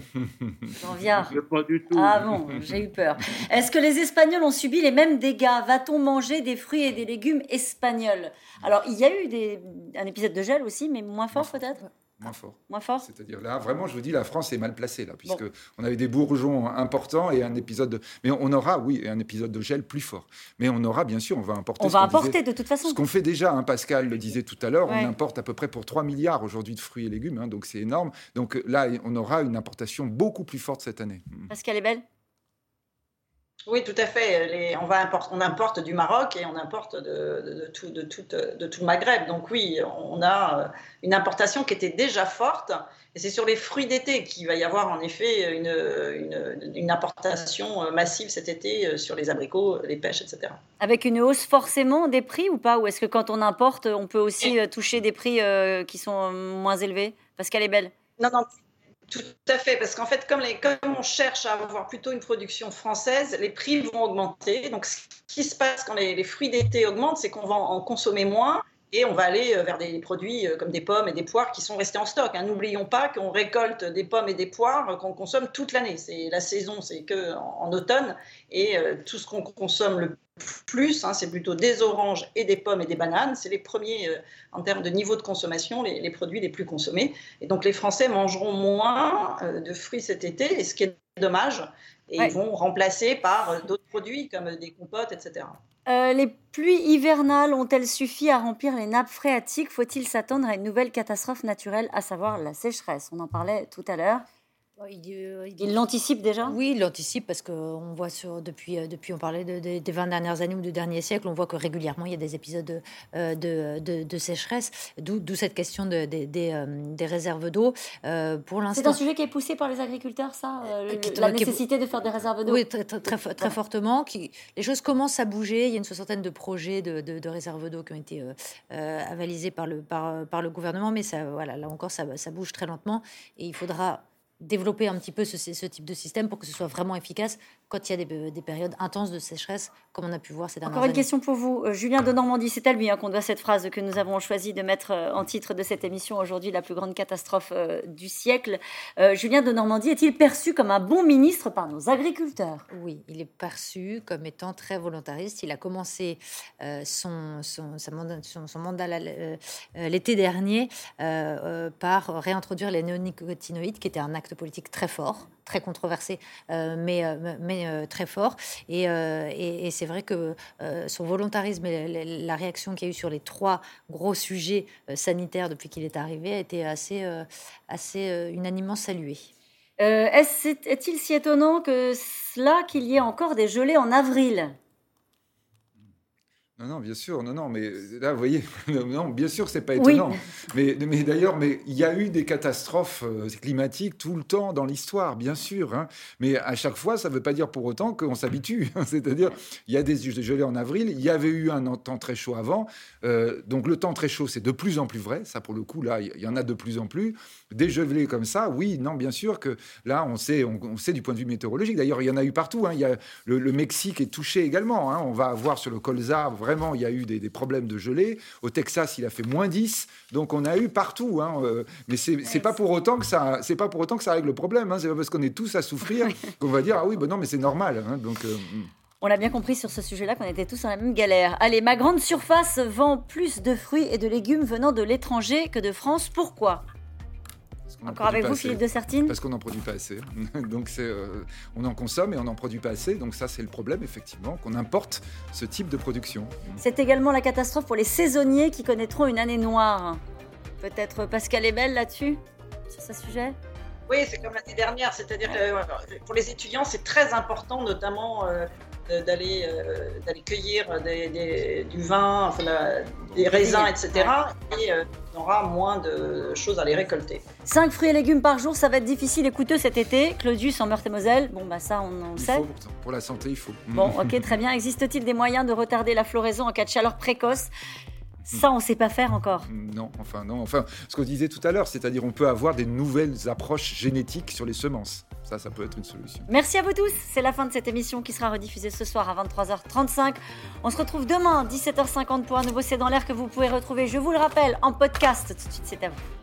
Jean Viard Pas du tout. Ah bon, j'ai eu peur. Est-ce que les Espagnols ont subi les mêmes dégâts? Va-t-on manger des fruits et des légumes espagnols? Alors, il y a eu des, un épisode de gel aussi, mais moins fort peut-être? Moins fort. Moins fort C'est-à-dire là, vraiment, je vous dis, la France est mal placée là, puisque on avait des bourgeons importants et un épisode. De... Mais on aura, oui, un épisode de gel plus fort. Mais on aura, bien sûr, on va importer. On ce va importer disait- de toute façon. Ce qu'on fait déjà, hein, Pascal le disait tout à l'heure, Ouais. on importe à peu près pour 3 milliards aujourd'hui de fruits et légumes, hein, donc c'est énorme. Donc là, on aura une importation beaucoup plus forte cette année. Pascal est belle? Oui, tout à fait. Les, on, va importe, on importe du Maroc et on importe de, de, tout, de, tout, de tout le Maghreb. Donc oui, on a une importation qui était déjà forte. Et c'est sur les fruits d'été qu'il va y avoir en effet une, une, une, importation massive cet été sur les abricots, les pêches, etc. Avec une hausse forcément des prix ou pas? Ou est-ce que quand on importe, on peut aussi toucher des prix qui sont moins élevés? Parce qu'elle est belle. Non, non, tout à fait, parce qu'en fait, comme, on cherche à avoir plutôt une production française, les prix vont augmenter. Donc, ce qui se passe quand les, les fruits d'été augmentent, c'est qu'on va en consommer moins et on va aller vers des produits comme des pommes et des poires qui sont restés en stock. Hein. N'oublions pas qu'on récolte des pommes et des poires qu'on consomme toute l'année. C'est la saison, c'est que en, automne, et euh, tout ce qu'on consomme le plus, hein, c'est plutôt des oranges et des pommes et des bananes. C'est les premiers, euh, en termes de niveau de consommation, les, les, produits les plus consommés. Et donc les Français mangeront moins euh, de fruits cet été, et ce qui est dommage. Et ouais. ils vont remplacer par d'autres produits comme des compotes, etc. Euh, les pluies hivernales ont-elles suffi à remplir les nappes phréatiques? Faut-il s'attendre à une nouvelle catastrophe naturelle, à savoir la sécheresse? On en parlait tout à l'heure. Il, euh, il, l'anticipe déjà? Oui, il l'anticipe parce qu'on voit sur, depuis, euh, depuis, on parlait de, de, des 20 dernières années ou du dernier siècle, on voit que régulièrement il y a des épisodes de, euh, de, de, sécheresse, d'où cette question de, des, des réserves d'eau. Euh, pour C'est un sujet qui est poussé par les agriculteurs, ça euh, La nécessité de faire des réserves d'eau? Oui, très, très, très, très ouais. fortement. Qui, les choses commencent à bouger. Il y a une soixantaine de projets de, de réserves d'eau qui ont été avalisés par le, par, par le gouvernement, mais ça, voilà, là encore, ça, ça bouge très lentement et il faudra développer un petit peu ce, ce, type de système pour que ce soit vraiment efficace quand il y a des, des, périodes intenses de sécheresse, comme on a pu voir ces dernières Encore une années. question pour vous, euh, Julien de Normandie. C'est à lui hein, qu'on doit cette phrase que nous avons choisi de mettre euh, en titre de cette émission aujourd'hui, la plus grande catastrophe euh, du siècle. Euh, Julien de Normandie est-il perçu comme un bon ministre par nos agriculteurs? Oui, il est perçu comme étant très volontariste. Il a commencé euh, son, son, mandat, son, son, mandat euh, l'été dernier par réintroduire les néonicotinoïdes, qui était un acte politique très fort, très controversé, euh, mais, euh, mais euh, très fort. Et, et, c'est vrai que son volontarisme et la, réaction qu'il y a eu sur les trois gros sujets sanitaires depuis qu'il est arrivé a été assez, assez unanimement salué. Est-il est si étonnant que cela qu'il y ait encore des gelées en avril? Non, non, bien sûr, non, non, mais là, vous voyez, non, bien sûr, c'est pas étonnant. Oui. Mais, mais d'ailleurs, mais il y a eu des catastrophes climatiques tout le temps dans l'histoire, bien sûr. Hein. Mais à chaque fois, ça ne veut pas dire pour autant qu'on s'habitue. C'est-à-dire, il y a des gelées en avril, il y avait eu un temps très chaud avant. Euh, donc le temps très chaud, c'est de plus en plus vrai. Ça, pour le coup, là, il y en a de plus en plus. Des gelées comme ça, oui, non, bien sûr que là, on sait, on, on sait du point de vue météorologique. D'ailleurs, il y en a eu partout. Hein. Il y a le, le, Mexique est touché également. Hein. On va avoir sur le colza vraiment, il y a eu des, des, problèmes de gelée. Au Texas, il a fait moins 10. Donc, on a eu partout. Hein. Euh, mais c'est ouais, pas pour autant que ça, pas pour autant que ça règle le problème. Hein. C'est pas parce qu'on est tous à souffrir qu'on va dire ah oui, ben non, mais c'est normal. Hein. Donc euh, on a bien compris sur ce sujet-là qu'on était tous dans la même galère. Allez, ma grande surface vend plus de fruits et de légumes venant de l'étranger que de France. Pourquoi? Encore avec vous, Philippe de Sertine Parce qu'on n'en produit pas assez. donc euh, on en consomme et on n'en produit pas assez. Donc ça, c'est le problème, effectivement, qu'on importe ce type de production. C'est également la catastrophe pour les saisonniers qui connaîtront une année noire. Peut-être Pascal est belle là-dessus, sur ce sujet? Oui, c'est comme l'année dernière. C'est-à-dire que pour les étudiants, c'est très important, notamment euh, d'aller euh, d'aller cueillir des, des, du vin, enfin, la, des raisins, etc. Et euh, on aura moins de choses à les récolter. 5 fruits et légumes par jour, ça va être difficile et coûteux cet été. Claudius en Meurthe-et-Moselle, bon bah ça on, on il sait. Faut, pour la santé, il faut. Bon, ok, très bien. Existe-t-il des moyens de retarder la floraison en cas de chaleur précoce? Ça, on ne sait pas faire encore. Non, enfin, non. Enfin, ce qu'on disait tout à l'heure, c'est-à-dire on peut avoir des nouvelles approches génétiques sur les semences. Ça, ça peut être une solution. Merci à vous tous. C'est la fin de cette émission qui sera rediffusée ce soir à 23h35. On se retrouve demain, 17h50, pour un nouveau C'est dans l'air que vous pouvez retrouver, je vous le rappelle, en podcast. Tout de suite, c'est à vous.